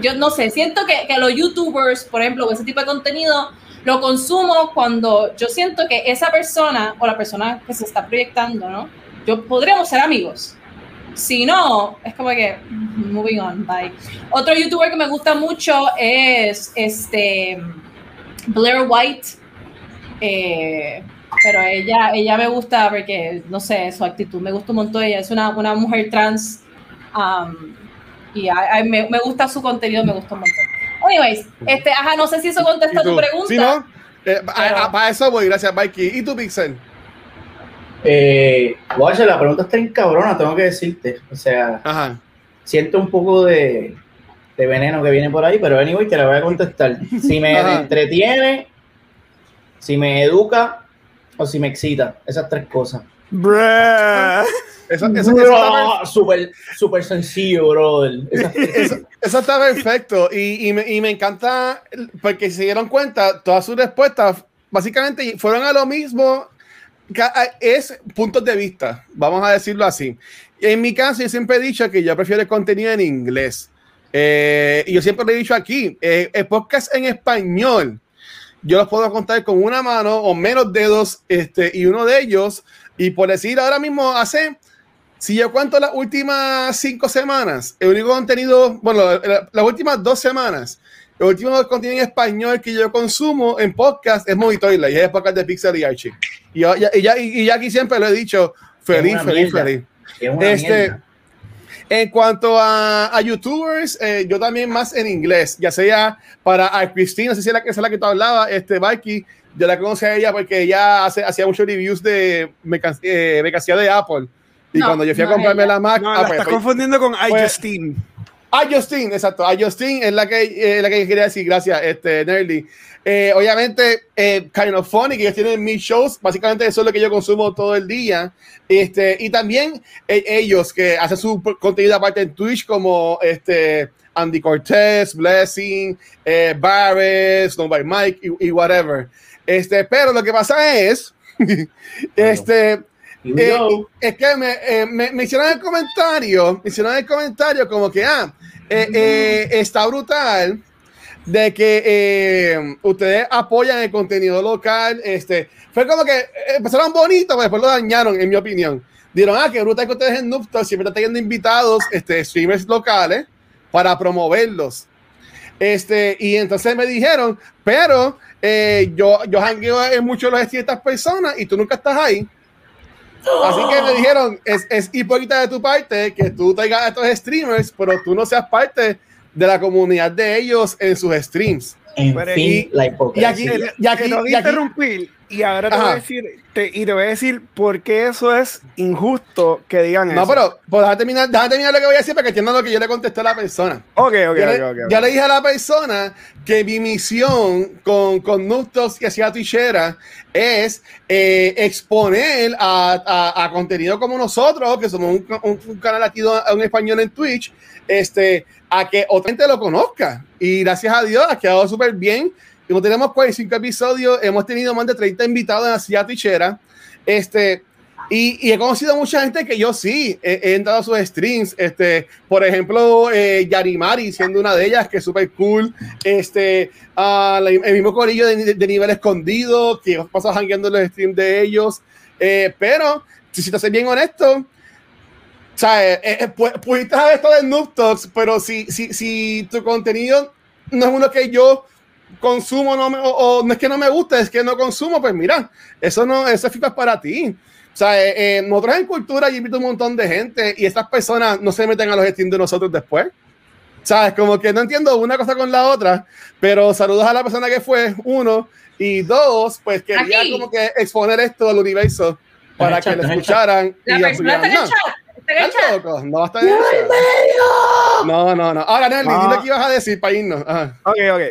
Yo no sé, siento que, que los youtubers, por ejemplo, ese tipo de contenido, lo consumo cuando yo siento que esa persona o la persona que se está proyectando, ¿no? Yo podríamos ser amigos. Si no, es como que moving on, bye. Otro youtuber que me gusta mucho es este Blair White. Eh, pero ella, ella me gusta porque, no sé, su actitud me gusta un montón. Ella es una, una mujer trans. um, y a- a- me, me gusta su contenido, me gusta un montón. Anyways, este, ajá, no sé si eso contesta tu pregunta. Sí, ¿no? Eh, a- Pero- a- para eso voy, gracias, Mikey. ¿Y tú, Pixel? Eh, guacha, la pregunta está en cabrona, tengo que decirte. O sea, Ajá. siento un poco de, de veneno que viene por ahí, pero anyway, te la voy a contestar. Si me Ajá. entretiene, si me educa o si me excita. Esas tres cosas. Bruh. Eso, eso- eso Bro, Súper súper sencillo, brother. Esas tres Eso, eso está perfecto y, y me, y me encanta porque se dieron cuenta, todas sus respuestas básicamente fueron a lo mismo, es puntos de vista, vamos a decirlo así. En mi caso, yo siempre he dicho que yo prefiero el contenido en inglés. Eh, y yo siempre lo he dicho aquí, eh, el podcast en español, yo los puedo contar con una mano o menos dedos, este, y uno de ellos, y por decir ahora mismo hace si yo cuento las últimas cinco semanas, el único contenido, bueno, la- las últimas dos semanas, el último contenido en español que yo consumo en podcast es Movitoila y es el podcast de Pixar y Archie. Y, yo- ya- y, ya, y ya aquí siempre lo he dicho, feliz, feliz, mierda. feliz. Este, mierda. En cuanto a, a youtubers, eh, yo también más en inglés, ya sea para a Cristina, no sé si es la, que- esa es la que tú hablabas, este, Mikey, yo la conocí a ella porque ella hace, hacía muchos reviews de eh, mercancía de Apple. Y No, cuando yo fui a no comprarme ella. la Mac, No, ah, la pues, estás pues, confundiendo con pues- iJustine. Ah, Justin, exacto. Ah, Justin es la que, eh, la que quería decir. Gracias, este, Nerly. Eh, obviamente, eh, Kind of Funny, que ellos tienen mis shows. Básicamente, eso es lo que yo consumo todo el día. Este, y también eh, ellos que hacen su contenido aparte en Twitch, como este, Andy Cortez, Blessing, eh, Barrett, Snow by Mike y, y whatever. Este, pero lo que pasa es, este, eh, es que me, eh, me, me hicieron el comentario, me hicieron el comentario como que, ah, eh, eh, está brutal de que ustedes apoyan el contenido local. Este, fue como que empezaron bonito, pero después lo dañaron, en mi opinión. Dieron, ah, que brutal que ustedes en Noob siempre están teniendo invitados, este, streamers locales, para promoverlos. Este, y entonces me dijeron, pero yo, yo jangueo en muchos de estas personas y tú nunca estás ahí. Así que me dijeron, es, es hipócrita de tu parte que tú traigas a estos streamers, pero tú no seas parte de la comunidad de ellos en sus streams. En Pero fin, y- la Y hipocresía. aquí, Te- y aquí, te y aquí- interrumpir y ahora te voy, a decir, te- y te voy a decir por qué eso es injusto que digan no, eso. pero pues, déjame terminar, déjame terminar lo que voy a decir para que entiendan lo que yo le contesté a la persona. Ok, ok, yo, ok, le, ok, ok. yo le dije a la persona que mi misión con, con Nutos y hacia Tichera es eh, exponer a, a- a contenido como nosotros, que somos un, un- un canal aquí en español en Twitch, este, a que otra gente lo conozca. Y gracias a Dios ha quedado súper bien. Como tenemos 45 episodios, hemos tenido más de 30 invitados en la Tichera. Este, Y, y he conocido a mucha gente que yo sí he, he entrado a sus streams. Este, por ejemplo, eh, Yarimari, siendo una de ellas, que es súper cool. Este, la- el mismo corillo de, de nivel escondido, que pasa jangueando los streams de ellos. Eh, pero, si, si te soy bien honesto, o sea, eh, eh, pu- pudiste haber esto de Noob Talks, pero si, si, si tu contenido no es uno que yo consumo no me- o, o no es que no me gusta, es que no consumo, pues mira, eso no, eso es para ti. O sea, eh, eh, nosotros en cultura yo invito a un montón de gente y estas personas no se meten a los streams de nosotros después. ¿Sabes? Como que no entiendo una cosa con la otra, pero saludos a la persona que fue, uno, y dos, pues quería Aquí. como que exponer esto al universo para que en lo en escucharan La y persona está en el chat. No va a estar. No, no, no. Ahora, Nelly, Ah. dime qué ibas a decir para irnos. Ajá. Ok, ok.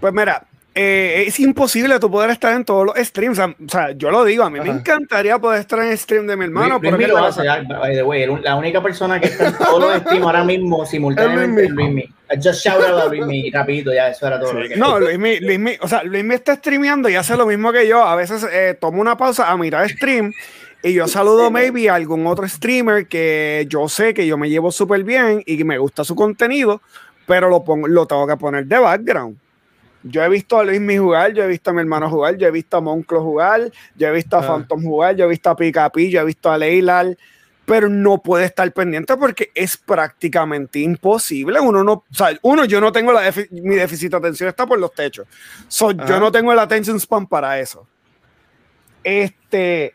Pues mira, eh, es imposible tú poder estar en todos los streams. O sea, o sea, yo lo digo, a mí me Ajá. encantaría poder estar en el stream de mi hermano. Luis, Luis ¿qué lo hace, ya, by the way, la única persona que está en todos los streams ahora mismo simultáneamente Es Luismi. Just shout out a Luismi, rapidito, ya, eso era todo. lo que- No, Luismi, Luismi, o sea, Luismi está streameando y hace lo mismo que yo. A veces eh, tomo una pausa a mirar stream y yo saludo maybe a algún otro streamer que yo sé que yo me llevo súper bien y que me gusta su contenido, pero lo, pongo, lo tengo que poner de background. Yo he visto a Luismi jugar, yo he visto a mi hermano jugar, yo he visto a Monclo jugar, yo he visto a Ah. Phantom jugar, yo he visto a Picapi, yo he visto a Leilal, pero no puede estar pendiente porque es prácticamente imposible. Uno no, o sea, uno, yo no tengo la mi déficit de atención está por los techos. So, Ajá. yo no tengo el attention span para eso. Este,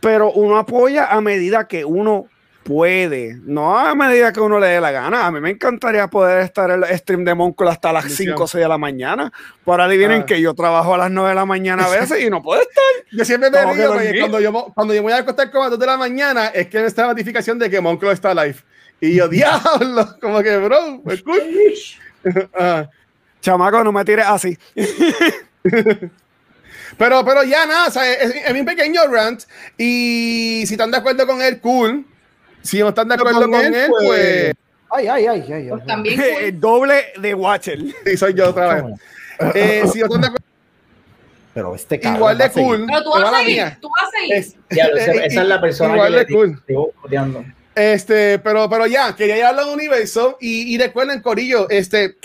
pero uno apoya a medida que uno puede, no a medida que uno le dé la gana. A mí me encantaría poder estar en el stream de Moncol hasta las Bendición. 5 o 6 de la mañana. Por adivinen Ah. que yo trabajo a las 9 de la mañana a veces y no puedo estar. Yo siempre me río cuando yo, cuando yo me voy a acostar como a las 2 de la mañana es que me está la notificación de que Monclo está live. Y yo, diablo, como que, bro, pues cool. Ajá. Chamaco, no me tires así. Pero, pero ya nada, o sea, es, es mi pequeño rant. Y si están de acuerdo con él, cool. Si no están de acuerdo con, él, pues, Ay, ay, ay, ay. Pues ay. también. El doble de Watcher. sí, soy yo otra vez. Eh, si no están de acuerdo, Pero este cabrón igual de a cool. Pero tú vas a seguir. Tú vas a seguir. Ya, esa, esa es la persona Igual que le de cool. digo. Este, pero, pero ya, quería ya hablar de universo y, y recuerden, Corillo, este,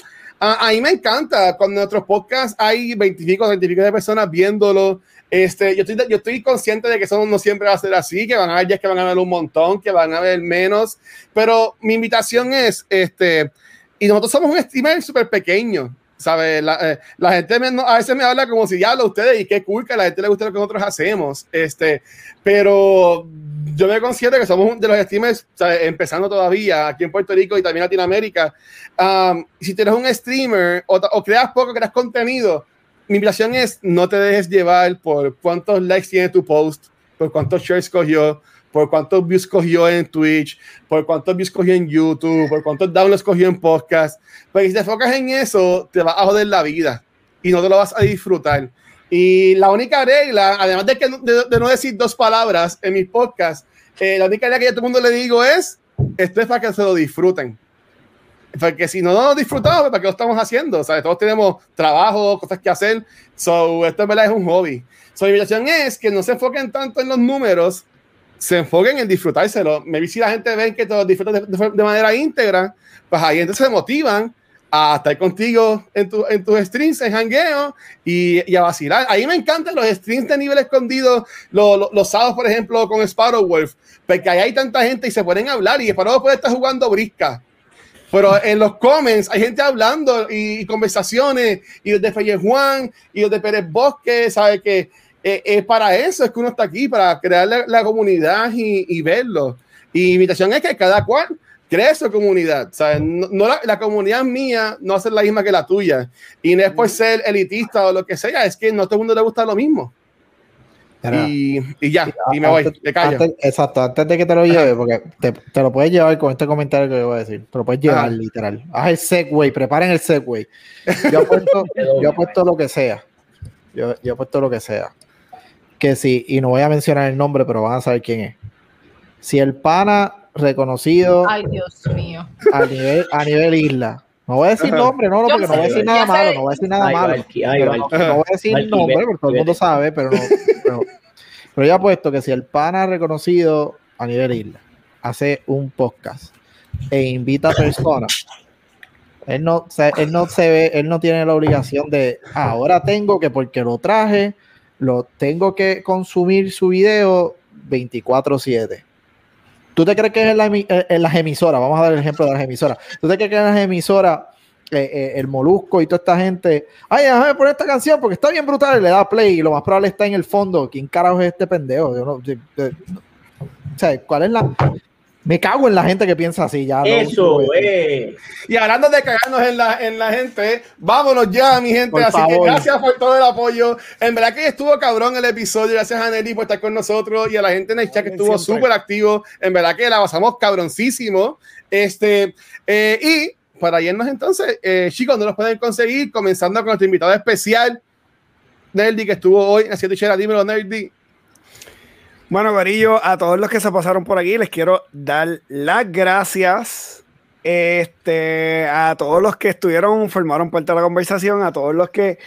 a, a mí me encanta cuando en nuestros podcasts hay 25, 25 de personas viéndolo. Este, yo estoy, yo estoy consciente de que eso no siempre va a ser así, que van a haber días que van a ver un montón, que van a ver menos, pero mi invitación es, este, y nosotros somos un streamer súper pequeño, ¿sabes? La, eh, la gente a veces me habla como si ya lo ustedes y qué cool que a la gente le gusta lo que nosotros hacemos, este, pero yo me considero que somos de los streamers empezando todavía aquí en Puerto Rico y también Latinoamérica. Um, si tienes un streamer o, o creas poco, creas contenido, mi invitación es no te dejes llevar por cuántos likes tiene tu post, por cuántos shares cogió, por cuántos views cogió en Twitch, por cuántos views cogió en YouTube, por cuántos downloads cogió en podcast. Porque si te enfocas en eso, te va a joder la vida y no te lo vas a disfrutar. Y la única regla, además de, que, no- de, no decir dos palabras en mis podcasts, eh, la única regla que yo a todo el mundo le digo es, esto es para que se lo disfruten. Porque si no lo disfrutamos, ¿para qué lo estamos haciendo? Sea, todos tenemos trabajo, cosas que hacer. So, esto en verdad es un hobby. So, mi invitación es que no se enfoquen tanto en los números, se enfoquen en disfrutárselo. Me si la gente ve que te lo de, manera íntegra, pues ahí entonces se motivan a estar contigo en, tu, en tus streams, en hangueo y, y a vacilar. Ahí me encantan los streams de nivel escondido, lo- lo- los sábados, por ejemplo, con Sparrow Wolf, porque ahí hay tanta gente y se pueden hablar y Sparrow puede estar jugando brisca. Pero en los comments hay gente hablando y, conversaciones, y los de Felle Juan, y los de Pérez Bosque, ¿sabe que eh, es para eso, es que uno está aquí, para crear la, la comunidad y, y verlo. Y mi invitación es que cada cual cree su comunidad. ¿sabes? No, no la, la comunidad mía no ser la misma que la tuya. Y no es por ser elitista o lo que sea, es que no a todo el mundo le gusta lo mismo. Y, y ya, y me voy, te callo. antes- exacto, antes de que te lo lleve, porque te, te lo puedes llevar con este comentario que yo voy a decir. Te lo puedes llevar, Ajá. literal. Haz el segway, preparen el segway. Yo he puesto, yo he puesto lo que sea. Yo, yo he puesto lo que sea. Que sí, y no voy a mencionar el nombre, pero van a saber quién es. Si el pana reconocido Ay, Dios mío. a nivel, a nivel isla. No voy a decir nombre, no, no, porque no voy a decir nada sé. malo, no voy a decir nada Ay, malo. Valky, ay, Pero no, voy a decir Valky, nombre, porque todo el mundo sabe, pero no. pero- Pero yo apuesto que si el pana reconocido a nivel isla hace un podcast e invita a personas, él no, se- él no se ve, él no tiene la obligación de "Ah, ahora tengo que porque lo traje, lo tengo que consumir su video 24-7. ¿Tú te crees que en, eh, en las emisoras? Vamos a dar el ejemplo de las emisoras. ¿Tú te crees que en las emisoras eh, eh, el Molusco y toda esta gente, ay, déjame poner esta canción porque está bien brutal, y le da play y lo más probable está en el fondo. ¿Quién carajo es este pendejo? O sea, ¿cuál es la...? Me cago en la gente que piensa así, ya. lo Eso, que- eh. Y hablando de cagarnos en la, en la gente, vámonos ya, mi gente. Por Así que favor. gracias por todo el apoyo. En verdad que estuvo cabrón el episodio. Gracias a Nelly por estar con nosotros y a la gente en el chat que estuvo súper activo. En verdad que la pasamos cabroncísimo. Este, eh, y para irnos entonces, eh, chicos, ¿dónde nos pueden conseguir? Comenzando con nuestro invitado especial, Nerdy, que estuvo hoy en Haciendo Chera. Dímelo, Nerdy. Bueno, Garillo, a todos los que se pasaron por aquí, les quiero dar las gracias. Este, a todos los que estuvieron, formaron parte de la conversación, a todos los que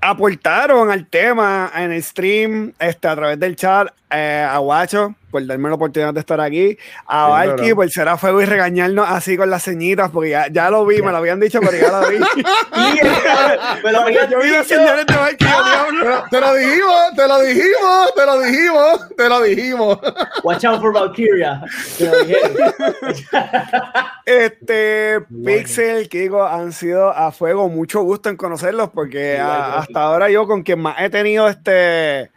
aportaron al tema en el stream, este, a través del chat, eh, a Guacho por darme la oportunidad de estar aquí, a Sí, Valky claro. por ser a fuego y regañarnos así con las ceñitas, porque ya, ya lo vi, me lo habían dicho, pero ya lo vi. Me lo habías Yo vi las dicho. señales de Valky, diablo. Te lo dijimos, te lo dijimos, te lo dijimos, te lo dijimos. Watch out for Valkyria. Este, Pixel, Kiko han sido a fuego. Mucho gusto en conocerlos porque Igual, a- gracias. Hasta ahora yo con quien más he tenido este,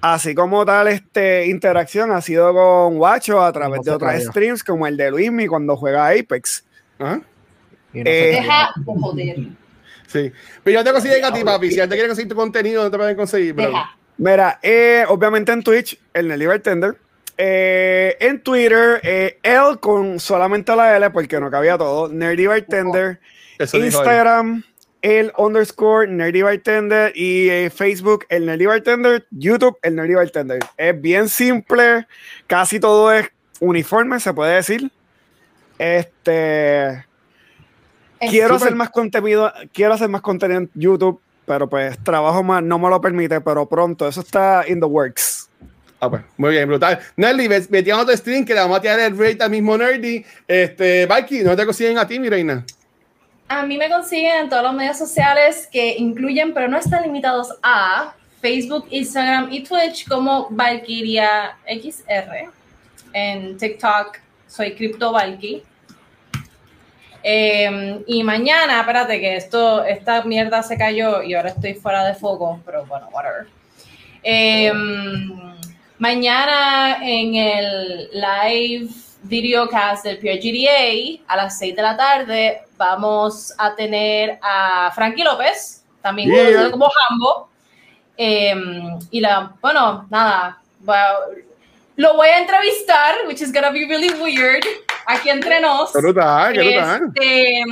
así como tal, este interacción ha sido con Guacho a través No de otras cayó. streams como el de Luismi cuando juega Apex. No Eh. Deja joder. Sí. Pero yo te consiguen a ti, papi. Si te quieren conseguir tu contenido, no te pueden conseguir. bro. Deja. Mira, eh, obviamente en Twitch, el Nelly Bartender. Eh, en Twitter, eh, él con solamente la L porque no cabía todo. Nerdy Bartender. Instagram, el underscore Nerdy Bartender y eh, Facebook, el Nerdy Bartender, YouTube, el Nerdy Bartender. Es bien simple, casi todo es uniforme, se puede decir. Este, Es quiero hacer más contenido, quiero hacer más contenido en YouTube, pero pues trabajo más, no me lo permite, pero pronto, eso está in the works. Ah, pues, muy bien, brutal. Nerdy, a otro stream que le vamos a tirar el rate al mismo Nerdy. Este, Valky, ¿no te consiguen a ti, mi reina? A mí me consiguen en todos los medios sociales que incluyen, pero no están limitados a Facebook, Instagram y Twitch como Valkyria XR. En TikTok soy CryptoValky. Eh, y mañana, espérate que esto, esta mierda se cayó y ahora estoy fuera de foco, pero bueno, whatever. Eh, mañana en el live videocast del PRGDA a las 6 de la tarde vamos a tener a Frankie López, también Yeah. conocido como Hambo. Eh, y la, bueno, nada, va- lo voy a entrevistar, which is gonna be really weird, aquí entre nos. Brutal. Este,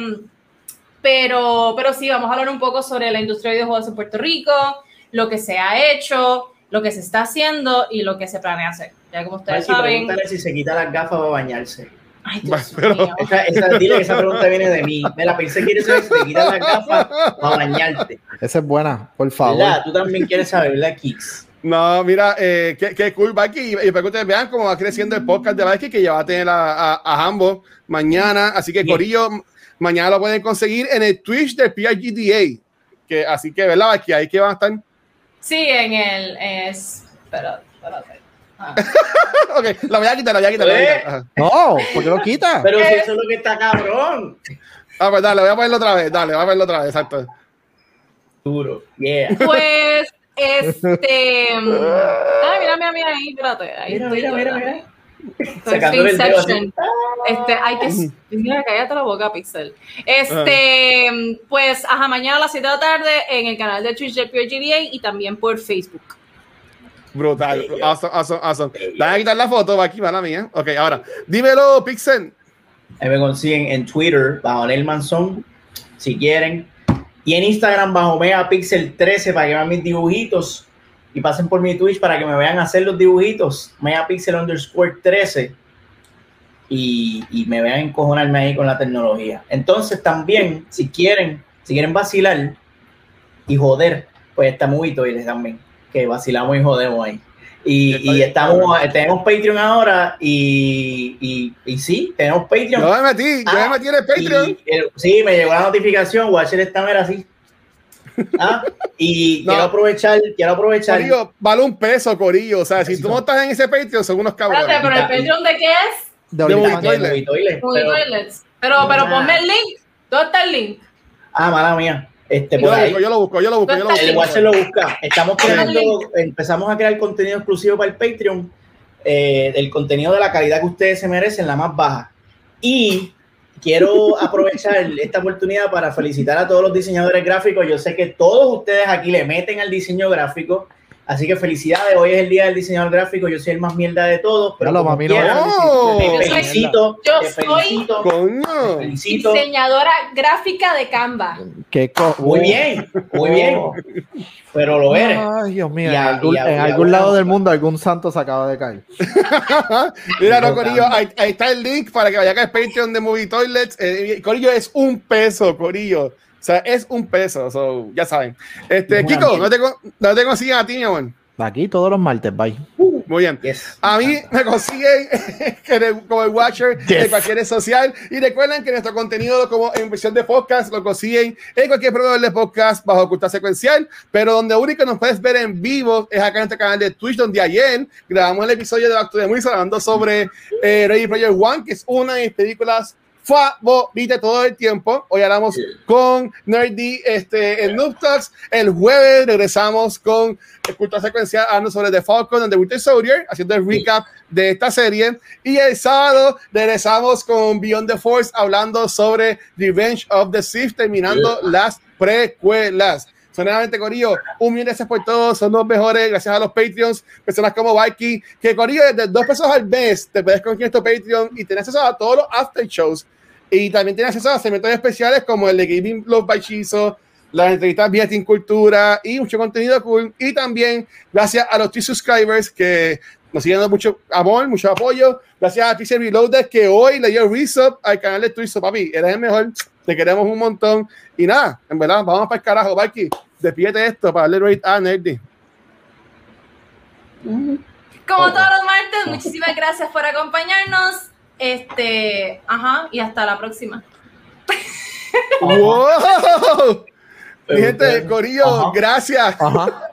pero, pero sí, vamos a hablar un poco sobre la industria de videojuegos en Puerto Rico, lo que se ha hecho, lo que se está haciendo y lo que se planea hacer. Ya como ustedes saben. si se quita las gafas para bañarse. Ay, Dios Pero- mío. Esa, esa, dile que esa pregunta viene de mí. Me la pensé que quieres saber si te quitas las gafas para bañarte. Esa es buena, por favor. ¿Verdad? Tú también quieres saber, ¿verdad, Kix? No, mira, eh, qué, qué cool, Valky. Y, y para que ustedes vean cómo va creciendo el podcast de Valky, que ya va a tener a, a, a Hambo mañana. Así que, Bien. Corillo, mañana lo pueden conseguir en el Twitch del PRGDA. Que, así que, ¿verdad, Valky? Ahí que van a estar. Sí, en el. Es, espérate. Ah. ok, la voy a quitar, la voy a quitar. la voy a quitar. Ajá. No, ¿por qué lo quita? Pero si eso es lo que está cabrón. Ah, pues dale, voy a ponerlo otra vez. Dale, voy a ponerlo otra vez, exacto. Duro. Yeah. Pues, este. Ay, mira, mira, mira ahí, espérate. Ahí Mira, estoy mira, yo, mira, mira. Estoy. Inception. Este, hay que. Mira, cállate la boca, Pixel. Este, pues, ajá, mañana a las 7 de la tarde en el canal de Twitch del PRGDA y también por Facebook. Brutal. Awesome, awesome, awesome. Dame a quitar la foto, Valky, mala mía. Ok, ahora, dímelo, Pixel. Ahí me consiguen en Twitter bajo Nel Manzón, si quieren. Y en Instagram bajo Megapixel13 para que vean mis dibujitos. Y pasen por mi Twitch para que me vean hacer los dibujitos. Megapixel underscore 13. Y, y me vean encojonarme ahí con la tecnología. Entonces también, si quieren, si quieren vacilar y joder, pues está muy y también. Que vacilamos y jodemos ahí. Y, y estamos, tenemos Patreon ahora y, y, y sí, tenemos Patreon. Yo me metí, yo me Ah, metí en el Patreon. Y, eh, sí, me llegó la notificación, Watcher está ver así. Ah, y No. quiero aprovechar, quiero aprovechar. Corillo, vale un peso, Corillo. O sea, si tú no estás en ese Patreon, son unos cabrones. Espérate, pero el Patreon de qué es? De. Movie Toilet. Movie Toilet, pero- Toilets. Pero, pero Ah. ponme el link. ¿Dónde está el link? ah, mala mía. Este, Yo por lo ahí. busco, yo lo busco, yo lo busco, yo lo El busco. Watcher lo busca. Estamos creando, empezamos a crear contenido exclusivo para el Patreon, eh, el contenido de la calidad que ustedes se merecen, la más baja. Y quiero aprovechar esta oportunidad para felicitar a todos los diseñadores gráficos. Yo sé que todos ustedes aquí le meten al diseño gráfico. Así que felicidades, hoy es el día del diseñador gráfico, yo soy el más mierda de todos, pero mami, no Oh, te soy- felicito, yo te soy- felicito, te felicito. Diseñadora gráfica de Canva. Qué co- Muy bien, muy bien, pero lo eres. Ay, Dios mío, Y a- en algún, a- en a lado del mundo algún santo se acaba de caer. Mira, no, Corillo, ahí, ahí está el link para que vayan al Patreon de Movie Toilets. Eh, Corillo es un peso, Corillo. O sea, es un peso, so, ya saben. Este, Una Kiko, no te, no te consiguen a ti, mi amor. Aquí todos los martes, bye. Muy bien. Yes. A mí me consiguen como el Watcher Yes. en cualquier red social. Y recuerden que nuestro contenido, como en versión de podcast, lo consiguen en cualquier proveedor de podcast bajo oculta secuencial. Pero donde único nos puedes ver en vivo es acá en este canal de Twitch, donde ayer grabamos el episodio de Back to the Movies hablando sobre eh, Ready Player One, que es una de mis películas favoritas todo el tiempo. Hoy hablamos con Nerdy este, en Noob Talks. El jueves regresamos con Cultura Secuencial hablando sobre The Falcon and the Winter Soldier, haciendo el recap de esta serie. Y el sábado regresamos con Beyond the Force hablando sobre Revenge of the Sith, terminando las precuelas. Sonadamente, Corillo, un millón de gracias por todo, son los mejores, gracias a los Patreons, personas como Vikey, que Corillo, desde dos pesos al mes te puedes conseguir tu Patreon y tienes acceso a todos los after shows y también tienes acceso a segmentos especiales como el de Gaming Love by Chizo, las entrevistas vía Team Cultura y mucho contenido cool. Y también gracias a los Twitch subscribers que nos siguen dando mucho amor, mucho apoyo. Gracias a Pixel Reloaded que hoy le dio resub al canal de Twitch. Papi, eres el mejor. Te queremos un montón. Y nada, en verdad, vamos para el carajo, Baki. Despídete esto para darle rate a Nerdy. Como todos los martes, muchísimas gracias por acompañarnos. Este, ajá, y hasta la próxima. ¡Wow! Mi gente, Corillo, Ajá. gracias. Ajá.